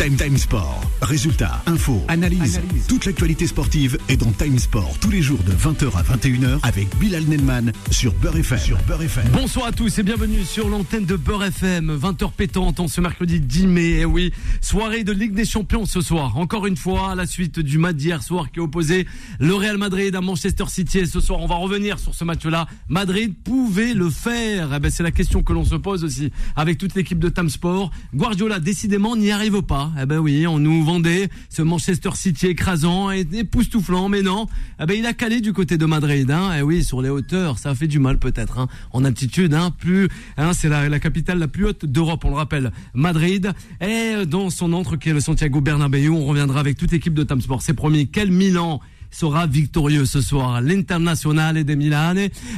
Time Time Sport. Résultats, infos, analyse. Toute l'actualité sportive est dans Time Sport tous les jours de 20h à 21h avec Bilal Nenman sur Beurre FM. Sur Beurre FM. Bonsoir à tous et bienvenue sur l'antenne de Beurre FM. 20h pétante en ce mercredi 10 mai. Eh oui, soirée de Ligue des Champions ce soir. Encore une fois, à la suite du match d'hier soir qui opposait le Real Madrid à Manchester City. Et ce soir, on va revenir sur ce match-là. Madrid pouvait le faire. Eh ben, c'est la question que l'on se pose aussi avec toute l'équipe de Time Sport. Guardiola, décidément, n'y arrive pas. Eh ben oui, on nous vendait ce Manchester City écrasant et époustouflant, mais non. Eh ben il a calé du côté de Madrid. Hein. Eh oui, sur les hauteurs, ça fait du mal peut-être. Hein. En altitude, hein, plus, hein, c'est la, la capitale la plus haute d'Europe, on le rappelle, Madrid. Et dans son entre qui est le Santiago Bernabéu, on reviendra avec toute l'équipe de Tamsport. C'est promis. Quel Milan sera victorieux ce soir. L'International de Milan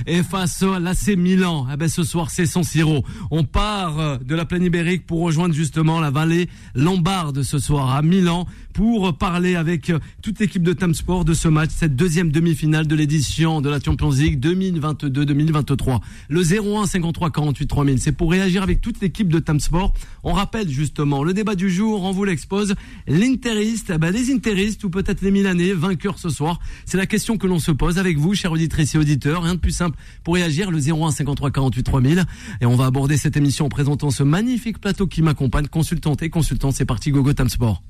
et face à l'AC Milan. Eh ben, ce soir, c'est San Siro. On part euh, de la plaine ibérique pour rejoindre justement la vallée lombarde ce soir à Milan pour parler avec euh, toute l'équipe de Tam Sport de ce match, cette deuxième demi-finale de l'édition de la Champions League 2022-2023. Le 01 53 48 3000, c'est pour réagir avec toute l'équipe de Tam Sport. On rappelle justement le débat du jour, on vous l'expose. L'Interiste, eh ben, les Interistes ou peut-être les Milanais, vainqueurs ce soir. C'est la question que l'on se pose avec vous, chers auditrices et auditeurs. Rien de plus simple pour réagir, le 01 53 48 3000. Et on va aborder cette émission en présentant ce magnifique plateau qui m'accompagne, consultante et consultant. C'est parti, Gogo Tam Sport.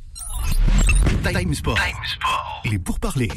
Time Sport. Il est pour parler.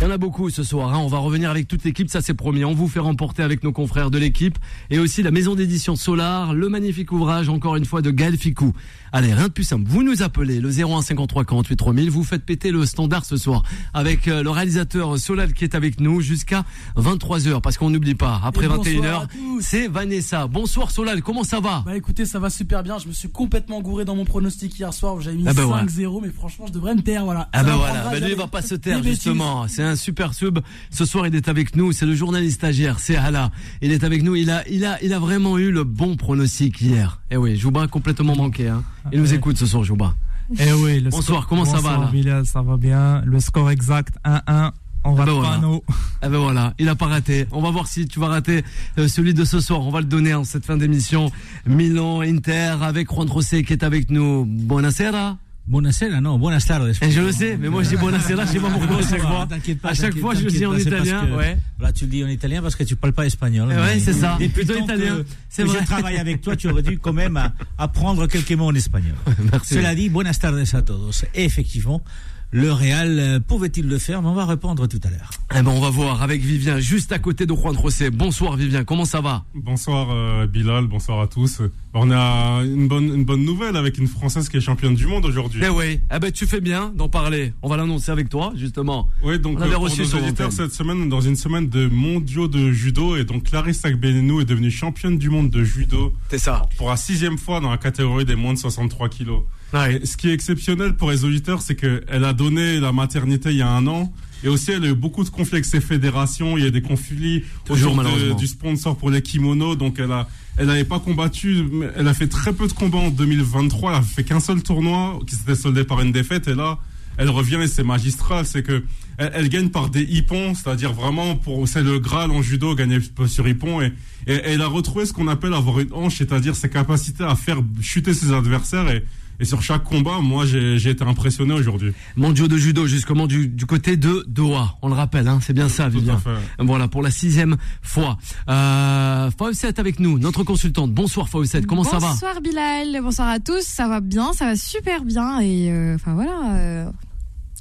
Il y en a beaucoup ce soir. Hein. On va revenir avec toute l'équipe, ça c'est promis. On vous fait remporter avec nos confrères de l'équipe et aussi la maison d'édition Solar, le magnifique ouvrage encore une fois de Gaël Ficou. Allez, rien de plus simple. Vous nous appelez le 0153 48 3000. Vous faites péter le standard ce soir avec euh, le réalisateur Solal qui est avec nous jusqu'à 23 h parce qu'on n'oublie pas. Après Et 21 bonsoir h c'est Vanessa. Bonsoir Solal. Comment ça va? Bah écoutez, ça va super bien. Je me suis complètement gouré dans mon pronostic hier soir. J'avais mis Ah bah 5-0, mais franchement, je devrais me taire. Voilà. Ah ben m'apprendra voilà, ben lui il va pas se taire justement. C'est un super sub. Ce soir il est avec nous. C'est le journaliste stagiaire. C'est Hala. Il est avec nous. Il a, il a, il a vraiment eu le bon pronostic hier. Eh oui, Jouba a complètement manqué. Hein. Il nous écoute ce soir, Jouba. Eh oui, le Bonsoir, score- comment ça va, là Bilal, ça va bien. Le score exact 1-1. On Ah rate ben pas voilà. Ah ben voilà, il a pas raté. On va voir si tu vas rater euh, celui de ce soir. On va le donner en cette fin d'émission. Milan Inter avec Juan José qui est avec nous. Buonasera. Buonasera, non, buenas tardes. Et je le sais, mais moi je dis buonasera, je sais pas pourquoi à chaque fois. T'inquiète pas, À chaque fois je le dis en italien. que- Ouais. Là, tu le dis en italien parce que tu parles pas espagnol. Eh ouais, c'est ça. Depuis Plutôt italien. C'est vrai. Je travaille avec toi, tu aurais dû quand même apprendre quelques mots en espagnol. Merci. Cela dit, buenas tardes a todos. Et effectivement, le Real euh, pouvait-il le faire? Mais on va répondre tout à l'heure. Eh ben on va voir avec Vivien juste à côté de Juan José. Bonsoir Vivien, comment ça va? Bonsoir euh, Bilal, bonsoir à tous. On a une bonne, une bonne nouvelle avec une Française qui est championne du monde aujourd'hui. Eh oui, eh ben tu fais bien d'en parler. On va l'annoncer avec toi justement. Oui, donc On avait euh, pour reçu nos auditeurs cette semaine, dans une semaine de mondiaux de judo, et donc Clarisse Agbenenou est devenue championne du monde de judo C'est ça. pour la sixième fois dans la catégorie des moins de 63 kilos. Ouais. Ce qui est exceptionnel pour les auditeurs, c'est qu'elle a donné la maternité il y a un an. Et aussi, elle a eu beaucoup de conflits avec ses fédérations. Il y a des conflits Toujours, autour de- du sponsor pour les kimonos. Donc, elle a, elle n'avait pas combattu. Elle a fait très peu de combats en 2023. Elle a fait qu'un seul tournoi qui s'était soldé par une défaite. Et là, elle revient et c'est magistral. C'est que elle, elle gagne par des hippons, c'est-à-dire vraiment pour c'est le Graal en judo, gagner sur hippon. Et, et elle a retrouvé ce qu'on appelle avoir une hanche, c'est-à-dire ses capacités à faire chuter ses adversaires. Et, et sur chaque combat, moi, j'ai j'ai été impressionné aujourd'hui. Mondiaux de judo justement du, du côté de Doha. On le rappelle, hein, c'est bien ça, Tout à Vivien. fait. Voilà pour la sixième fois. Euh, Fawcett avec nous, notre consultante. Bonsoir Fawcett, comment ça va? Bonsoir Bilal, bonsoir à tous, ça va bien, ça va super bien et euh, enfin voilà. euh,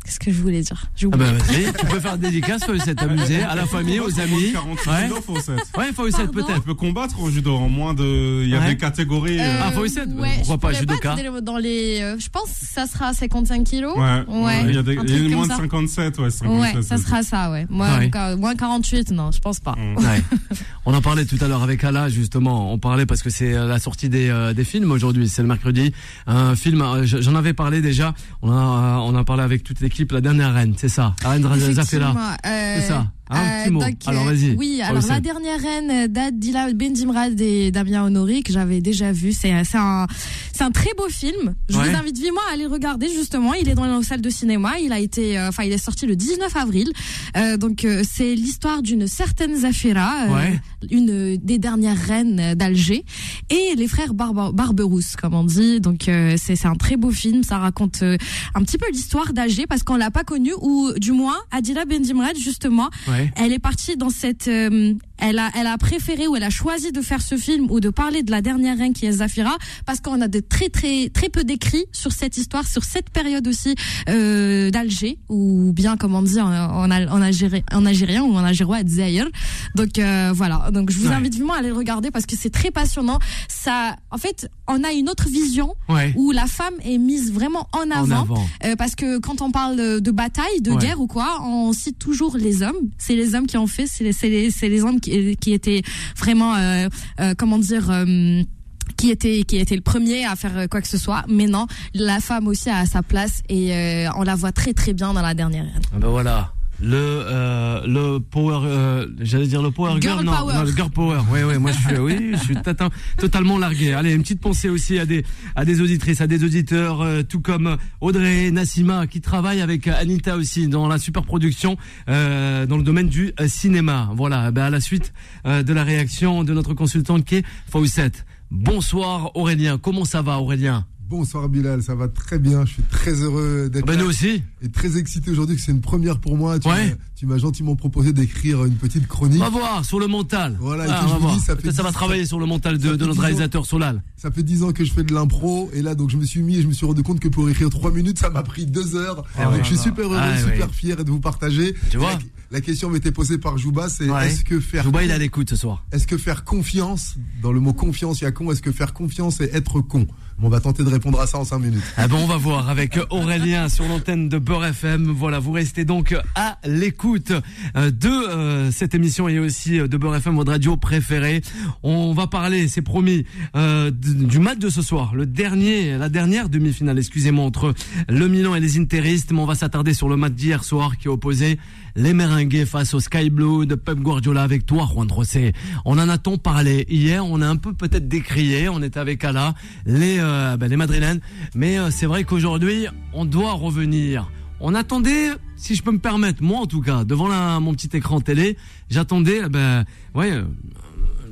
Qu'est-ce que je voulais dire J'ai Ah oublié. ben vas-y, tu peux faire une dédicace Fawcett, t'amuser à la famille, aux amis. 48 Ouais. kilos, Fawcett. Ouais, Fawcett Pardon peut-être. Elle peut combattre au judo en moins de. Il y a Ouais. des catégories. euh, Ah, Fawcett, ouais, pourquoi je pas, judoka dans les, euh, je pense que ça sera 55 kilos. Ouais, Ouais, il y a des il y a truc une comme moins de ça. 57, ouais, 57. Ouais, ça sera ça, ouais. Moi, Ouais. encore- moins 48, non, je pense pas. Mm. Ouais. On en parlait tout à l'heure avec Ala justement. On parlait parce que c'est euh, la sortie des, euh, des films aujourd'hui. C'est le mercredi. Un film. euh, je- J'en avais parlé déjà. On a on a parlé avec toute l'équipe. La dernière reine, c'est ça. La reine euh, C'est ça. Un petit mot. donc, Alors, euh, vas-y. Oui, alors la dernière reine d'Adila Bendimrad et Damien Honoré que j'avais déjà vu, c'est c'est un c'est un très beau film. Je Ouais. vous invite vivement à aller le regarder justement. Il est dans la salle de cinéma. Il a été, euh, enfin, il est sorti le 19 avril. Euh, donc euh, c'est l'histoire d'une certaine Zafira, euh, Ouais. une des dernières reines d'Alger, et les frères Barbe- Barberousse, comme on dit. Donc euh, c'est un très beau film. Ça raconte euh, un petit peu l'histoire d'Alger parce qu'on l'a pas connue ou du moins Adila Bendimrad justement Ouais. Elle est partie dans cette euh, elle a elle a préféré ou elle a choisi de faire ce film ou de parler de la dernière reine qui est Zafira parce qu'on a de très très très peu d'écrits sur cette histoire sur cette période aussi euh, d'Alger ou bien comme on dit en, en, en, algérien, en algérien ou en algérois Zaire donc euh, voilà donc je vous Ouais. invite vivement à aller le regarder parce que c'est très passionnant ça en fait on a une autre vision Ouais. où la femme est mise vraiment en En avant avant. euh, parce que quand on parle de bataille, de Ouais. guerre ou quoi, on cite toujours les hommes. C'est les hommes qui ont fait, c'est les, c'est les, c'est les hommes qui, qui étaient vraiment, euh, euh, comment dire. euh, qui était qui était le premier à faire euh, quoi que ce soit mais non la femme aussi a sa place et euh, on la voit très très bien dans la dernière. Ah ben voilà. Le euh, le power euh, j'allais dire le power girl, Girl non, power. non, le girl power. Oui oui moi je suis oui je suis tata- totalement largué. Allez une petite pensée aussi à des à des auditrices à des auditeurs euh, tout comme Audrey Nassima qui travaille avec Anita aussi dans la super production euh, dans le domaine du euh, cinéma. Voilà ben à la suite euh, de la réaction de notre consultante qui est Fawcett. Bonsoir Aurélien. Comment ça va Aurélien? Bonsoir Bilal, ça va très bien. Je suis très heureux d'être ben là nous aussi et très excité aujourd'hui que c'est une première pour moi. Tu Ouais. m'as- tu m'as gentiment proposé d'écrire une petite chronique. on va voir sur le mental Voilà, Ah, on je va vous voir. dis, ça va travailler sur le mental de, notre ans. réalisateur Solal Ça fait 10 ans que je fais de l'impro et là donc je me suis mis et je me suis rendu compte que pour écrire 3 minutes ça m'a pris 2 heures. donc ouais. je suis super heureux, Ah, super fier de vous partager. Tu vois la, la question m'était posée par Jouba, c'est Ouais. est-ce que faire Jouba il est à l'écoute ce soir est-ce que faire confiance dans le mot confiance il y a con, est-ce que faire confiance et être con? On va tenter de répondre à ça en 5 minutes. Ah bon, on va voir avec Aurélien sur l'antenne de Beurre FM. Voilà, vous restez donc à l'écoute euh, de euh, cette émission et aussi euh, de Beurre FM, votre radio préférée. On va parler, c'est promis, du match de ce soir, le dernier, la dernière demi-finale, excusez-moi, entre le Milan et les Interistes. Mais on va s'attarder sur le match d'hier soir qui a opposé les Merengues face au Sky Blue de Pep Guardiola avec toi, Juan Rosé. On en a-t-on parlé hier On a un peu peut-être décrié. On était avec Ala, les euh, ben, les Madrilènes. Mais euh, c'est vrai qu'aujourd'hui, on doit revenir. On attendait, si je peux me permettre, moi en tout cas, devant la- mon petit écran télé, j'attendais, eh ben, ouais, euh,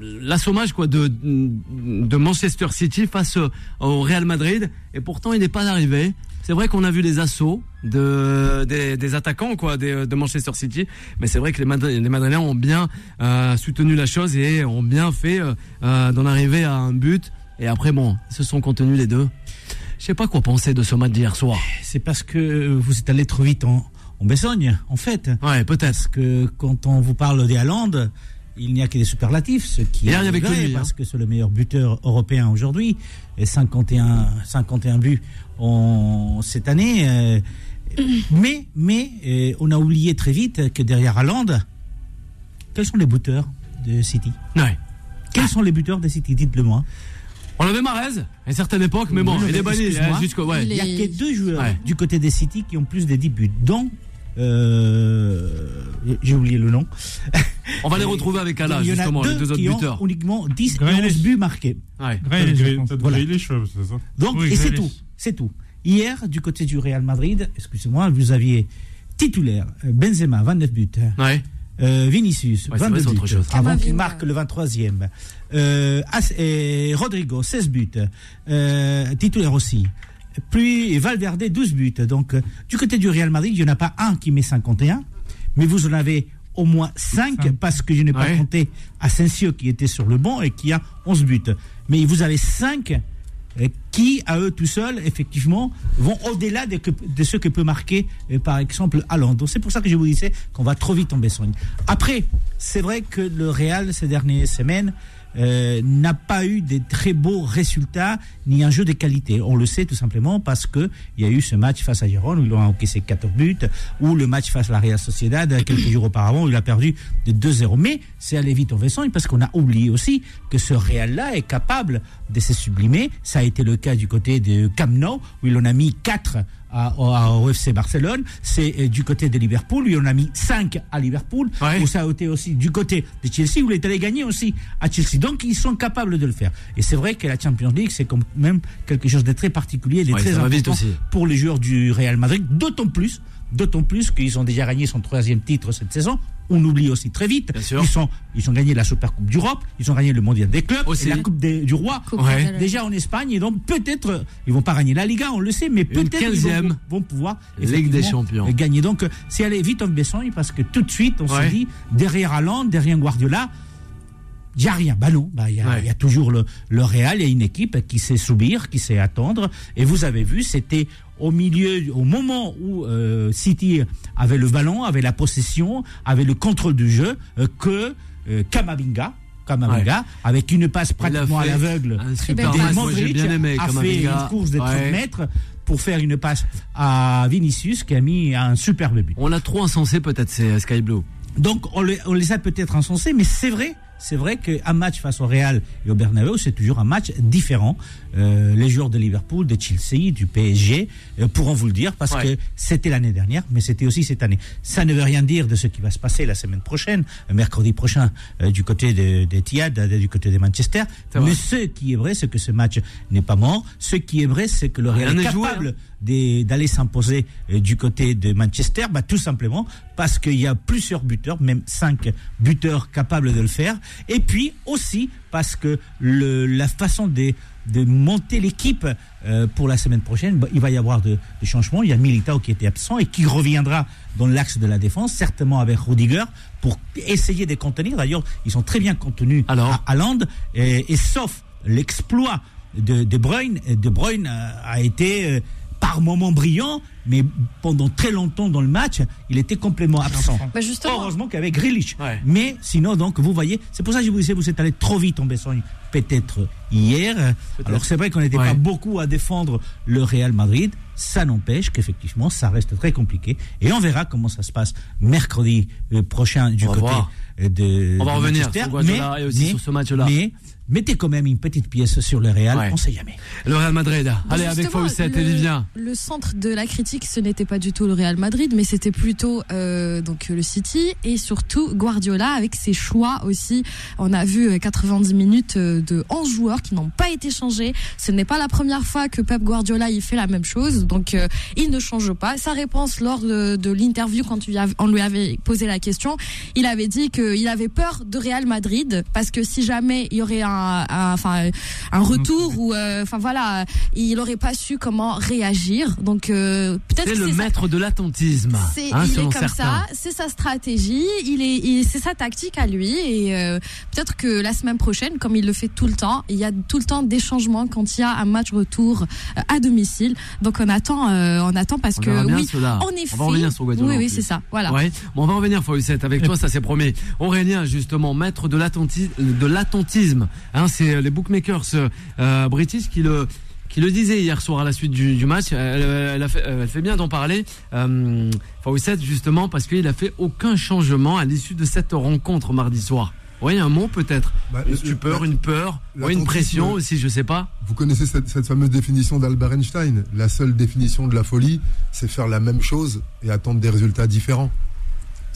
l'assommage quoi de de Manchester City face au- au Real Madrid. Et pourtant, il n'est pas arrivé. C'est vrai qu'on a vu les assauts de des, des attaquants quoi des- de Manchester City, mais c'est vrai que les, Madri- les Madrilènes ont bien euh, soutenu la chose et ont bien fait euh, euh, d'en arriver à un but. Et après bon, ils se sont contenus les deux. Je sais pas quoi penser de ce match d'hier soir. C'est parce que vous êtes allé trop vite en, en besogne, en fait. Ouais, peut-être. Parce que quand on vous parle des Haaland, il n'y a que des superlatifs, ce qui est vrai, lui, hein. parce que c'est le meilleur buteur européen aujourd'hui, et 51, 51 buts en, cette année. euh, mais mais euh, on a oublié très vite que derrière Haaland, quels sont les buteurs de City? Ouais. Quels sont les buteurs de City? Dites-le-moi. On avait Marez à une certaine époque, mais bon, Oui, il est banni hein, jusqu'au ouais. Il n'y a que deux joueurs Ouais. du côté des City qui ont plus de 10 buts, dont euh, j'ai oublié le nom. On va les retrouver avec Ala Il y en a justement, les deux autres qui ont buteurs. uniquement 10 et Grealish. 11 buts marqués. Donc, Oui, et c'est tout. C'est tout. Hier, du côté du Real Madrid, excusez-moi, vous aviez titulaire euh, Benzema, 29 buts. Ouais. Euh, Vinicius, Ouais, c'est 22 vrai, c'est buts. autre chose. Avant qu'il marque le 23e. Euh, et Rodrigo, 16 buts. Euh, titulaire aussi. Puis Valverde, 12 buts. Donc, du côté du Real Madrid, il n'y en a pas un qui met 51, mais vous en avez au moins 5 Cinq. parce que je n'ai pas Ouais. compté Asensio qui était sur le banc et qui a 11 buts. Mais vous avez 5 qui, à eux tout seuls, effectivement, vont au-delà de, ce que peut marquer, euh, par exemple. Donc c'est pour ça que je vous disais qu'on va trop vite en besogne. Après, c'est vrai que le Real, ces dernières semaines, euh, n'a pas eu de très beaux résultats ni un jeu de qualité. On le sait tout simplement parce que il y a eu ce match face à Gérone où ils ont encaissé 14 buts, ou le match face à la Real Sociedad quelques jours auparavant où il a perdu de 2-0. Mais c'est allé vite en besogne parce qu'on a oublié aussi que ce Real-là est capable de se sublimer. Ça a été le cas du côté de Camp où il en a mis 4 à, à- au FC Barcelone, c'est euh, du côté de Liverpool, lui on a mis 5 à Liverpool, Ouais. où ça a été aussi du côté de Chelsea, où il est allé gagner aussi à Chelsea. Donc ils sont capables de le faire. Et c'est vrai que la Champions League, c'est quand même quelque chose de très particulier, de Ouais, très important aussi. pour les joueurs du Real Madrid, d'autant plus, d'autant plus qu'ils ont déjà gagné son troisième titre cette saison. On oublie aussi très vite. Bien sûr. Ils sont, ils ont gagné la Super Coupe d'Europe, ils ont gagné le Mondial des clubs, Aussi. et la Coupe des- du Roi. Coupe Ouais. catalane. Déjà en Espagne, et donc peut-être, ils vont pas gagner la Liga, on le sait, mais peut-être ils 15e. vont, vont pouvoir Ligue des Champions. gagner. Donc c'est aller vite en Bessogne parce que tout de suite, on Ouais. se dit, derrière Haaland, derrière Guardiola, il n'y a rien. Bah non, bah, il y, a- Ouais. il y a toujours le, le Real, il y a une équipe qui sait subir, qui sait attendre. Et vous avez vu, c'était au milieu, au moment où euh, City avait le ballon, avait la possession, avait le contrôle du jeu, euh, que euh, Kamavinga, Kamavinga, avec une passe pratiquement à l'aveugle, Modric bien aimé a fait une course de 30 Ouais. mètres pour faire une passe à Vinicius qui a mis un superbe but. On a trop insensé peut-être c'est Sky Blue. Donc on les, on les a peut-être insensés, mais c'est vrai, c'est vrai qu'un match face au Real et au Bernabeu, c'est toujours un match différent. Euh, les joueurs de Liverpool, de Chelsea, du PSG euh, pourront vous le dire parce Ouais. que c'était l'année dernière, mais c'était aussi cette année. Ça ne veut rien dire de ce qui va se passer la semaine prochaine, mercredi prochain, euh, du côté de, de Etihad, euh, du côté de Manchester. Mais ce qui est vrai, c'est que ce match n'est pas mort. Ce qui est vrai, c'est que le Real est joué, capable hein. Des- d'aller s'imposer euh, du côté de Manchester, bah, tout simplement parce qu'il y a plusieurs buteurs, même cinq buteurs capables de le faire, et puis aussi parce que le, la façon de, de monter l'équipe euh, pour la semaine prochaine, bah, il va y avoir de- des changements. Il y a Militao qui était absent et qui reviendra dans l'axe de la défense, certainement avec Rudiger, pour essayer de contenir. D'ailleurs, ils sont très bien contenus Alors à Haaland, et, et sauf l'exploit de De Bruyne, De Bruyne euh, a été euh, par moments brillant, mais pendant très longtemps dans le match, il était complètement absent. Bah, justement. Heureusement qu'avec Grealish. Ouais. Mais sinon, donc, vous voyez, c'est pour ça que je vous disais, vous êtes allé trop vite en Bessogne, peut-être hier. Alors, c'est vrai qu'on n'était Ouais. pas beaucoup à défendre le Real Madrid. Ça n'empêche qu'effectivement, ça reste très compliqué. Et on verra comment ça se passe mercredi euh, prochain du On côté voir. Euh, de. On va de revenir sur Guardiola et aussi sur ce match-là. Mais mettez quand même une petite pièce sur le Real, Ouais. on sait jamais. Le Real Madrid. Allez avec le- et Vivien. Le centre de la critique, ce n'était pas du tout le Real Madrid, mais c'était plutôt euh, donc le City et surtout Guardiola avec ses choix aussi. On a vu euh, 90 minutes euh, de 11 joueurs qui n'ont pas été changés. Ce n'est pas la première fois que Pep Guardiola il fait la même chose, donc euh, il ne change pas. Sa réponse lors de, de l'interview quand on lui avait posé la question, il avait dit qu'il avait peur de Real Madrid parce que si jamais il y aurait un, un- enfin un retour ou euh, enfin voilà, il n'aurait pas su comment réagir. Donc euh, peut-être C'est le ça- maître de l'attentisme. c'est, hein, il est selon comme certains. ça, c'est sa stratégie, il est, c'est sa tactique à lui et euh, peut-être que la semaine prochaine, comme il le fait tout le temps, il y a tout le temps des changements quand il y a un match retour à domicile. Donc on attend, euh, on attend parce On que oui, cela. en effet, On va revenir sur Guardiola oui, oui, c'est ça, voilà. Ouais. Bon, on va revenir, Fawcett, avec toi, ça c'est promis. Aurélien, justement, maître de l'attentisme. Hein, c'est les bookmakers euh, british qui le qui le disaient hier soir à la suite du, du match. Elle, elle a fait, elle fait bien d'en parler. Euh, Fawcett, justement, parce qu'il a fait aucun changement à l'issue de cette rencontre mardi soir. Oui, un mot peut-être. Bah, une stupeur, une peur, ouais, une pression aussi, je sais pas. Vous connaissez cette, cette fameuse définition d'Albert Einstein La seule définition de la folie, c'est faire la même chose et attendre des résultats différents.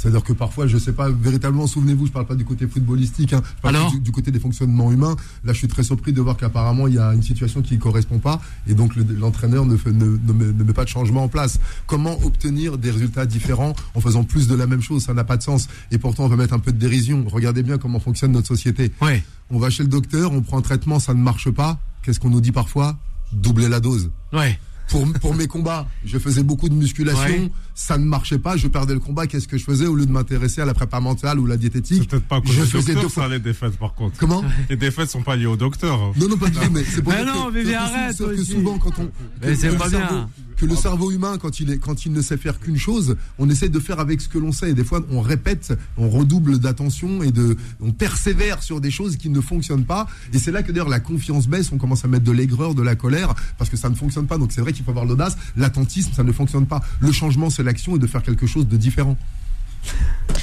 C'est-à-dire que parfois, je sais pas, véritablement, souvenez-vous, je parle pas du côté footballistique, hein, je parle Alors du, du côté des fonctionnements humains. Là, je suis très surpris de voir qu'apparemment, il y a une situation qui ne correspond pas et donc le- l'entraîneur ne, fait- ne, ne met, ne met pas de changement en place. Comment obtenir des résultats différents en faisant plus de la même chose? Ça n'a pas de sens. Et pourtant, on va mettre un peu de dérision. Regardez bien comment fonctionne notre société. Ouais. On va chez le docteur, on prend un traitement, ça ne marche pas. Qu'est-ce qu'on nous dit parfois? Doubler la dose. Ouais. Pour, pour mes combats, je faisais beaucoup de musculation, Ouais. ça ne marchait pas, je perdais le combat. Qu'est-ce que je faisais? Au lieu de m'intéresser à la prépa mentale ou la diététique peut-être pas Je faisais docteur, deux fois. ça, les défaites, par contre. Comment? Les défaites sont pas liées au docteur. Non, non, pas du tout, mais c'est pour Mais non, que- arrête, que aussi. souvent, quand on. Mais c'est pas cerveau- bien. Que le cerveau humain, quand il, est, quand il ne sait faire qu'une chose, on essaie de faire avec ce que l'on sait. Et des fois, on répète, on redouble d'attention et de, on persévère sur des choses qui ne fonctionnent pas. Et c'est là que d'ailleurs la confiance baisse, on commence à mettre de l'aigreur, de la colère, parce que ça ne fonctionne pas. Donc c'est vrai qu'il faut avoir l'audace. L'attentisme, ça ne fonctionne pas. Le changement, c'est l'action et de faire quelque chose de différent.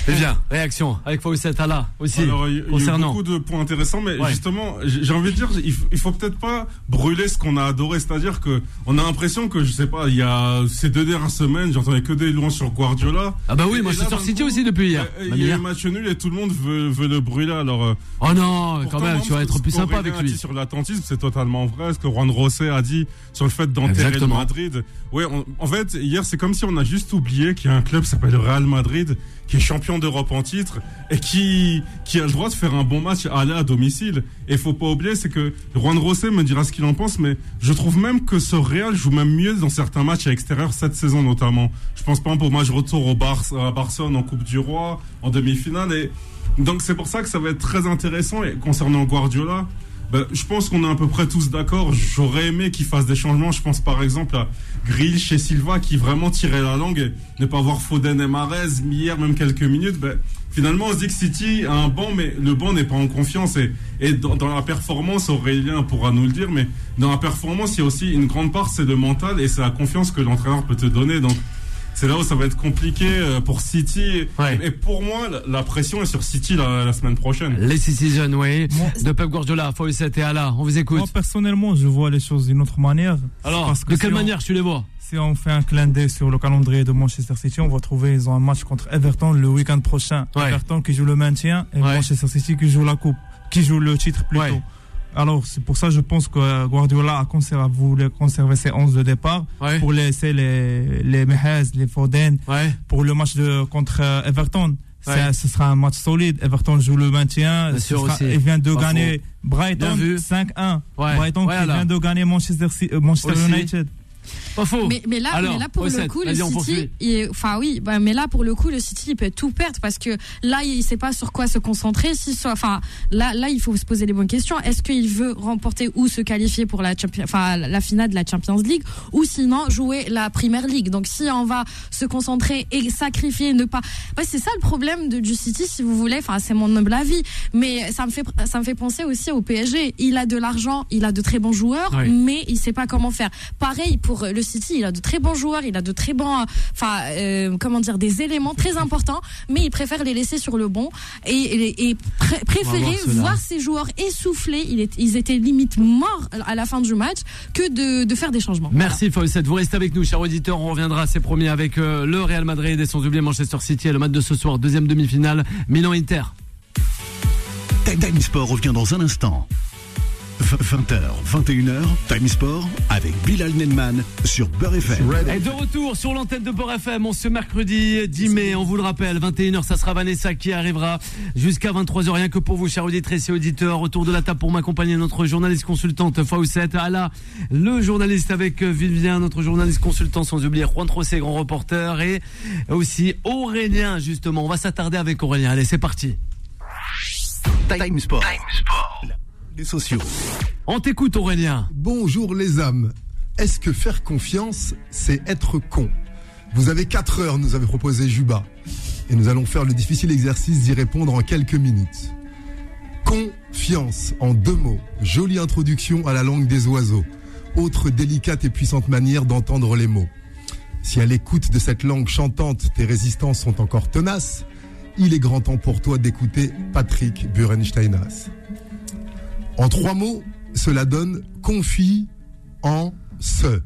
Eh bien, réaction avec Fawcett là aussi Alors, il y a eu concernant. beaucoup de points intéressants, mais Ouais. justement, j'ai envie de dire, il faut, faut peut-être pas brûler ce qu'on a adoré. C'est-à-dire que on a l'impression que, je sais pas, il y a ces deux dernières semaines, j'entendais que des louanges sur Guardiola. Ah bah oui, Et moi je suis sur City coup, aussi depuis hier. Il y a eu match nul et tout le monde veut, veut le brûler. Alors, euh, Oh non, quand même, tu vas être plus sympa avec a lui. sur l'attentisme, c'est totalement vrai. Ce que Juan Rosset a dit sur le fait d'enterrer le. Madrid. Ouais, on- en fait, hier, c'est comme si on a juste oublié qu'il y a un club qui s'appelle le Real Madrid, qui est champion d'Europe en titre et qui, qui a le droit de faire un bon match à aller à domicile. Et faut pas oublier, c'est que Juan Rosset me dira ce qu'il en pense, mais je trouve même que ce Real joue même mieux dans certains matchs à l'extérieur cette saison notamment. Je pense pas au match retour au à Barcelone en Coupe du Roi, en demi-finale. Et donc c'est pour ça que ça va être très intéressant. Et concernant Guardiola, ben, je pense qu'on est à peu près tous d'accord. J'aurais aimé qu'il fasse des changements. Je pense par exemple à Grill chez Silva qui vraiment tirait la langue et ne pas voir Foden et Marez hier même quelques minutes. Ben, finalement, on se dit que City a un banc, mais le banc n'est pas en confiance. Et, et dans, dans la performance, Aurélien pourra nous le dire, mais dans la performance, il y a aussi une grande part, c'est le mental et c'est la confiance que l'entraîneur peut te donner. Donc, c'est là où ça va être compliqué euh, pour City. Ouais. Et pour moi, la, pression est sur City la, la semaine prochaine. Les Citizen Way de Pep Guardiola, Fawcett et Ala, on vous écoute. Moi, personnellement, je vois les choses d'une autre manière. Alors, Parce que de quelle si on- manière tu les vois? Si on fait un clin d'œil sur le calendrier de Manchester City, on va trouver ils ont un match contre Everton le week-end prochain. Ouais. Everton qui joue le maintien et Ouais. Manchester City qui joue la coupe, qui joue le titre plutôt. Alors c'est pour ça je pense que Guardiola a conservé, voulu conserver ses 11 de départ Ouais. pour laisser les les Mehez, les Foden Ouais. pour le match de contre euh, Everton. Ouais. Ce sera un match solide. Everton joue le maintien. Bien sûr sera- aussi. Il vient de Pas gagner Brighton Bien vu. 5-1. Ouais. Brighton qui vient de gagner Manchester, euh, Manchester Aussi. United. Pas faux. Mais, mais là, Alors, mais là pour le coup, le City, il- enfin oui, bah, mais là pour le coup, le City, il peut tout perdre parce que là, il sait pas sur quoi se concentrer. Si, enfin, là, là, il faut se poser les bonnes questions. Est-ce qu'il veut remporter ou se qualifier pour la, enfin, la finale de la Champions League ou sinon jouer la Premier League? Donc si on va se concentrer et sacrifier, ne pas, ouais, c'est ça le problème de, du City, si vous voulez. Enfin, c'est mon humble avis, mais ça me fait, ça me fait penser aussi au PSG. Il a de l'argent, il a de très bons joueurs, Oui. mais il sait pas comment faire. Pareil pour le City, il a de très bons joueurs, il a de très bons, enfin, euh, comment dire, des éléments très importants, mais il préfère les laisser sur le bon et, et, et pré- préférer voir ses joueurs essoufflés. Il est, ils étaient limite morts à la fin du match que de, de faire des changements. Merci Fawcett, vous restez avec nous, chers auditeurs. On reviendra, c'est promis, avec euh, le Real Madrid et sans oublier Manchester City et le match de ce soir, deuxième demi-finale, Milan-Inter. Time Sport revient dans un instant. 20h, 21h, Time Sport avec Bilal Nenman sur Beurre FM. Et de retour sur l'antenne de Beurre FM, on ce mercredi 10 mai, on vous le rappelle, 21h, ça sera Vanessa qui arrivera jusqu'à 23h, rien que pour vous, chers auditrices et auditeurs, autour de la table pour m'accompagner, notre journaliste consultante Fawcett, Ala, le journaliste avec Vivien, notre journaliste consultant, sans oublier Juan Trocé, grand reporter, et aussi Aurélien, justement, on va s'attarder avec Aurélien, allez, c'est parti. Time Sport. Les sociaux. On t'écoute Aurélien. Bonjour les âmes. Est-ce que faire confiance, c'est être con? Vous avez 4 heures, nous avait proposé Juba. Et nous allons faire le difficile exercice d'y répondre en quelques minutes. Confiance, en deux mots. Jolie introduction à la langue des oiseaux. Autre délicate et puissante manière d'entendre les mots. Si à l'écoute de cette langue chantante, tes résistances sont encore tenaces, il est grand temps pour toi d'écouter Patrick Burensteinas. En trois mots, cela donne confie en ce.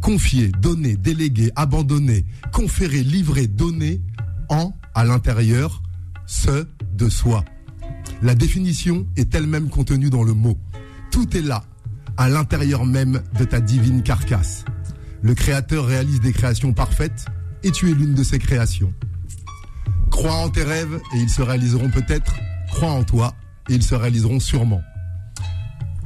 Confier, donner, déléguer, abandonner, conférer, livrer, donner en, à l'intérieur, ce de soi. La définition est elle-même contenue dans le mot. Tout est là, à l'intérieur même de ta divine carcasse. Le Créateur réalise des créations parfaites et tu es l'une de ces créations. Crois en tes rêves et ils se réaliseront peut-être. Crois en toi et ils se réaliseront sûrement.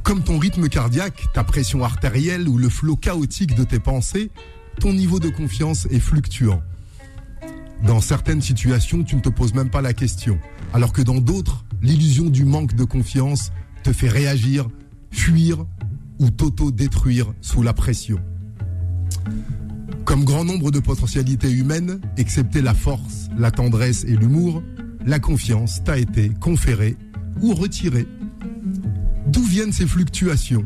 Comme ton rythme cardiaque, ta pression artérielle ou le flot chaotique de tes pensées, ton niveau de confiance est fluctuant. Dans certaines situations, tu ne te poses même pas la question, alors que dans d'autres, l'illusion du manque de confiance te fait réagir, fuir ou t'auto-détruire sous la pression. Comme grand nombre de potentialités humaines, excepté la force, la tendresse et l'humour, la confiance t'a été conférée ou retirée. D'où viennent ces fluctuations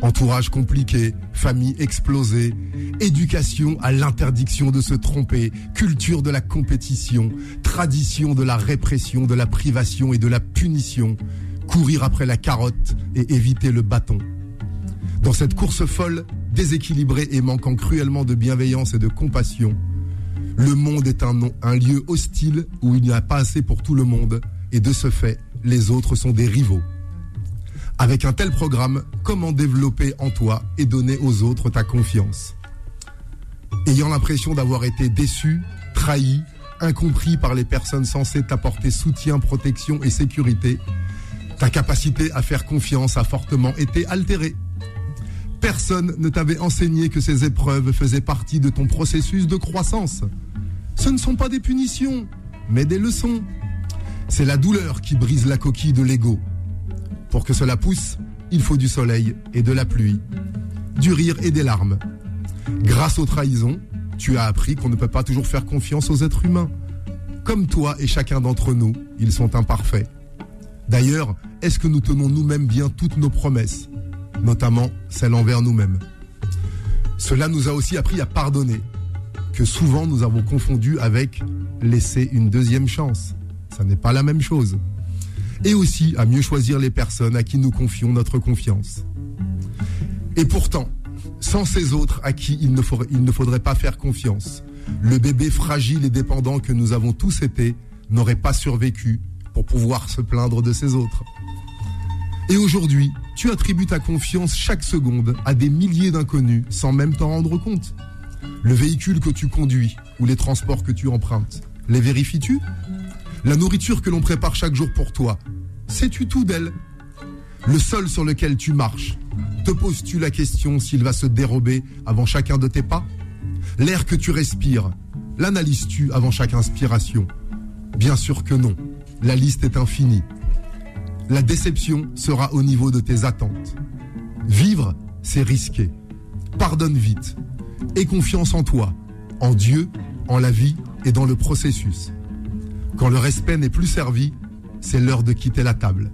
Entourage compliqué, famille explosée, éducation à l'interdiction de se tromper, culture de la compétition, tradition de la répression, de la privation et de la punition, courir après la carotte et éviter le bâton. Dans cette course folle, déséquilibrée et manquant cruellement de bienveillance et de compassion, le monde est un, un lieu hostile où il n'y a pas assez pour tout le monde et de ce fait, les autres sont des rivaux. Avec un tel programme, comment développer en toi et donner aux autres ta confiance? Ayant l'impression d'avoir été déçu, trahi, incompris par les personnes censées t'apporter soutien, protection et sécurité, ta capacité à faire confiance a fortement été altérée. Personne ne t'avait enseigné que ces épreuves faisaient partie de ton processus de croissance. Ce ne sont pas des punitions, mais des leçons. C'est la douleur qui brise la coquille de l'ego. Pour que cela pousse, il faut du soleil et de la pluie, du rire et des larmes. Grâce aux trahisons, tu as appris qu'on ne peut pas toujours faire confiance aux êtres humains. Comme toi et chacun d'entre nous, ils sont imparfaits. D'ailleurs, est-ce que nous tenons nous-mêmes bien toutes nos promesses, notamment celles envers nous-mêmes? Cela nous a aussi appris à pardonner, que souvent nous avons confondu avec laisser une deuxième chance. Ça n'est pas la même chose. Et aussi à mieux choisir les personnes à qui nous confions notre confiance. Et pourtant, sans ces autres à qui il ne, faudrait, pas faire confiance, le bébé fragile et dépendant que nous avons tous été n'aurait pas survécu pour pouvoir se plaindre de ces autres. Et aujourd'hui, tu attribues ta confiance chaque seconde à des milliers d'inconnus sans même t'en rendre compte. Le véhicule que tu conduis ou les transports que tu empruntes, les vérifies-tu? La nourriture que l'on prépare chaque jour pour toi, sais-tu tout d'elle? Le sol sur lequel tu marches, te poses-tu la question s'il va se dérober avant chacun de tes pas? L'air que tu respires, l'analyses-tu avant chaque inspiration? Bien sûr que non. La liste est infinie. La déception sera au niveau de tes attentes. Vivre, c'est risquer. Pardonne vite. Aie confiance en toi, en Dieu, en la vie et dans le processus. Quand le respect n'est plus servi, c'est l'heure de quitter la table.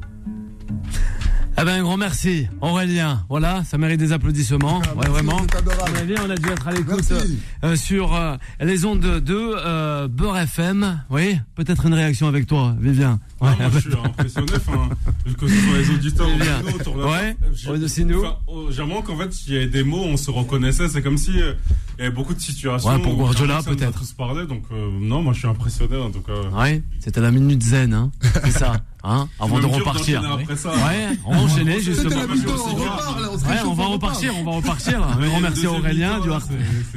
Eh ben, un grand merci, Aurélien. Voilà, ça mérite des applaudissements. Ah, ouais, vraiment. adorable. On a on dû être à l'écoute Merci. euh, sur euh, les ondes de, de euh, Beurre FM. Oui, peut-être une réaction avec toi, Vivien. Ah, Ouais, moi, je suis impressionné, enfin, que ce soit les auditeurs ou nous, autour de Ouais. J'ai- nous. oh, J'ai remarqué qu'en fait, il y avait des mots, on se reconnaissait, c'est comme si euh, il y avait beaucoup de situations. Ouais, pour Guardiola, peut-être. n'a tous parlé, donc euh, non, moi je suis impressionné en tout cas. Ouais, c'était la minute zen, hein. C'est ça, hein, avant de repartir. ça. Ouais, on va enchaîner C'était justement. C'était on là, on Ouais, on va repart. repartir, on va repartir. Un Ouais, deuxième Aurélien. Du là,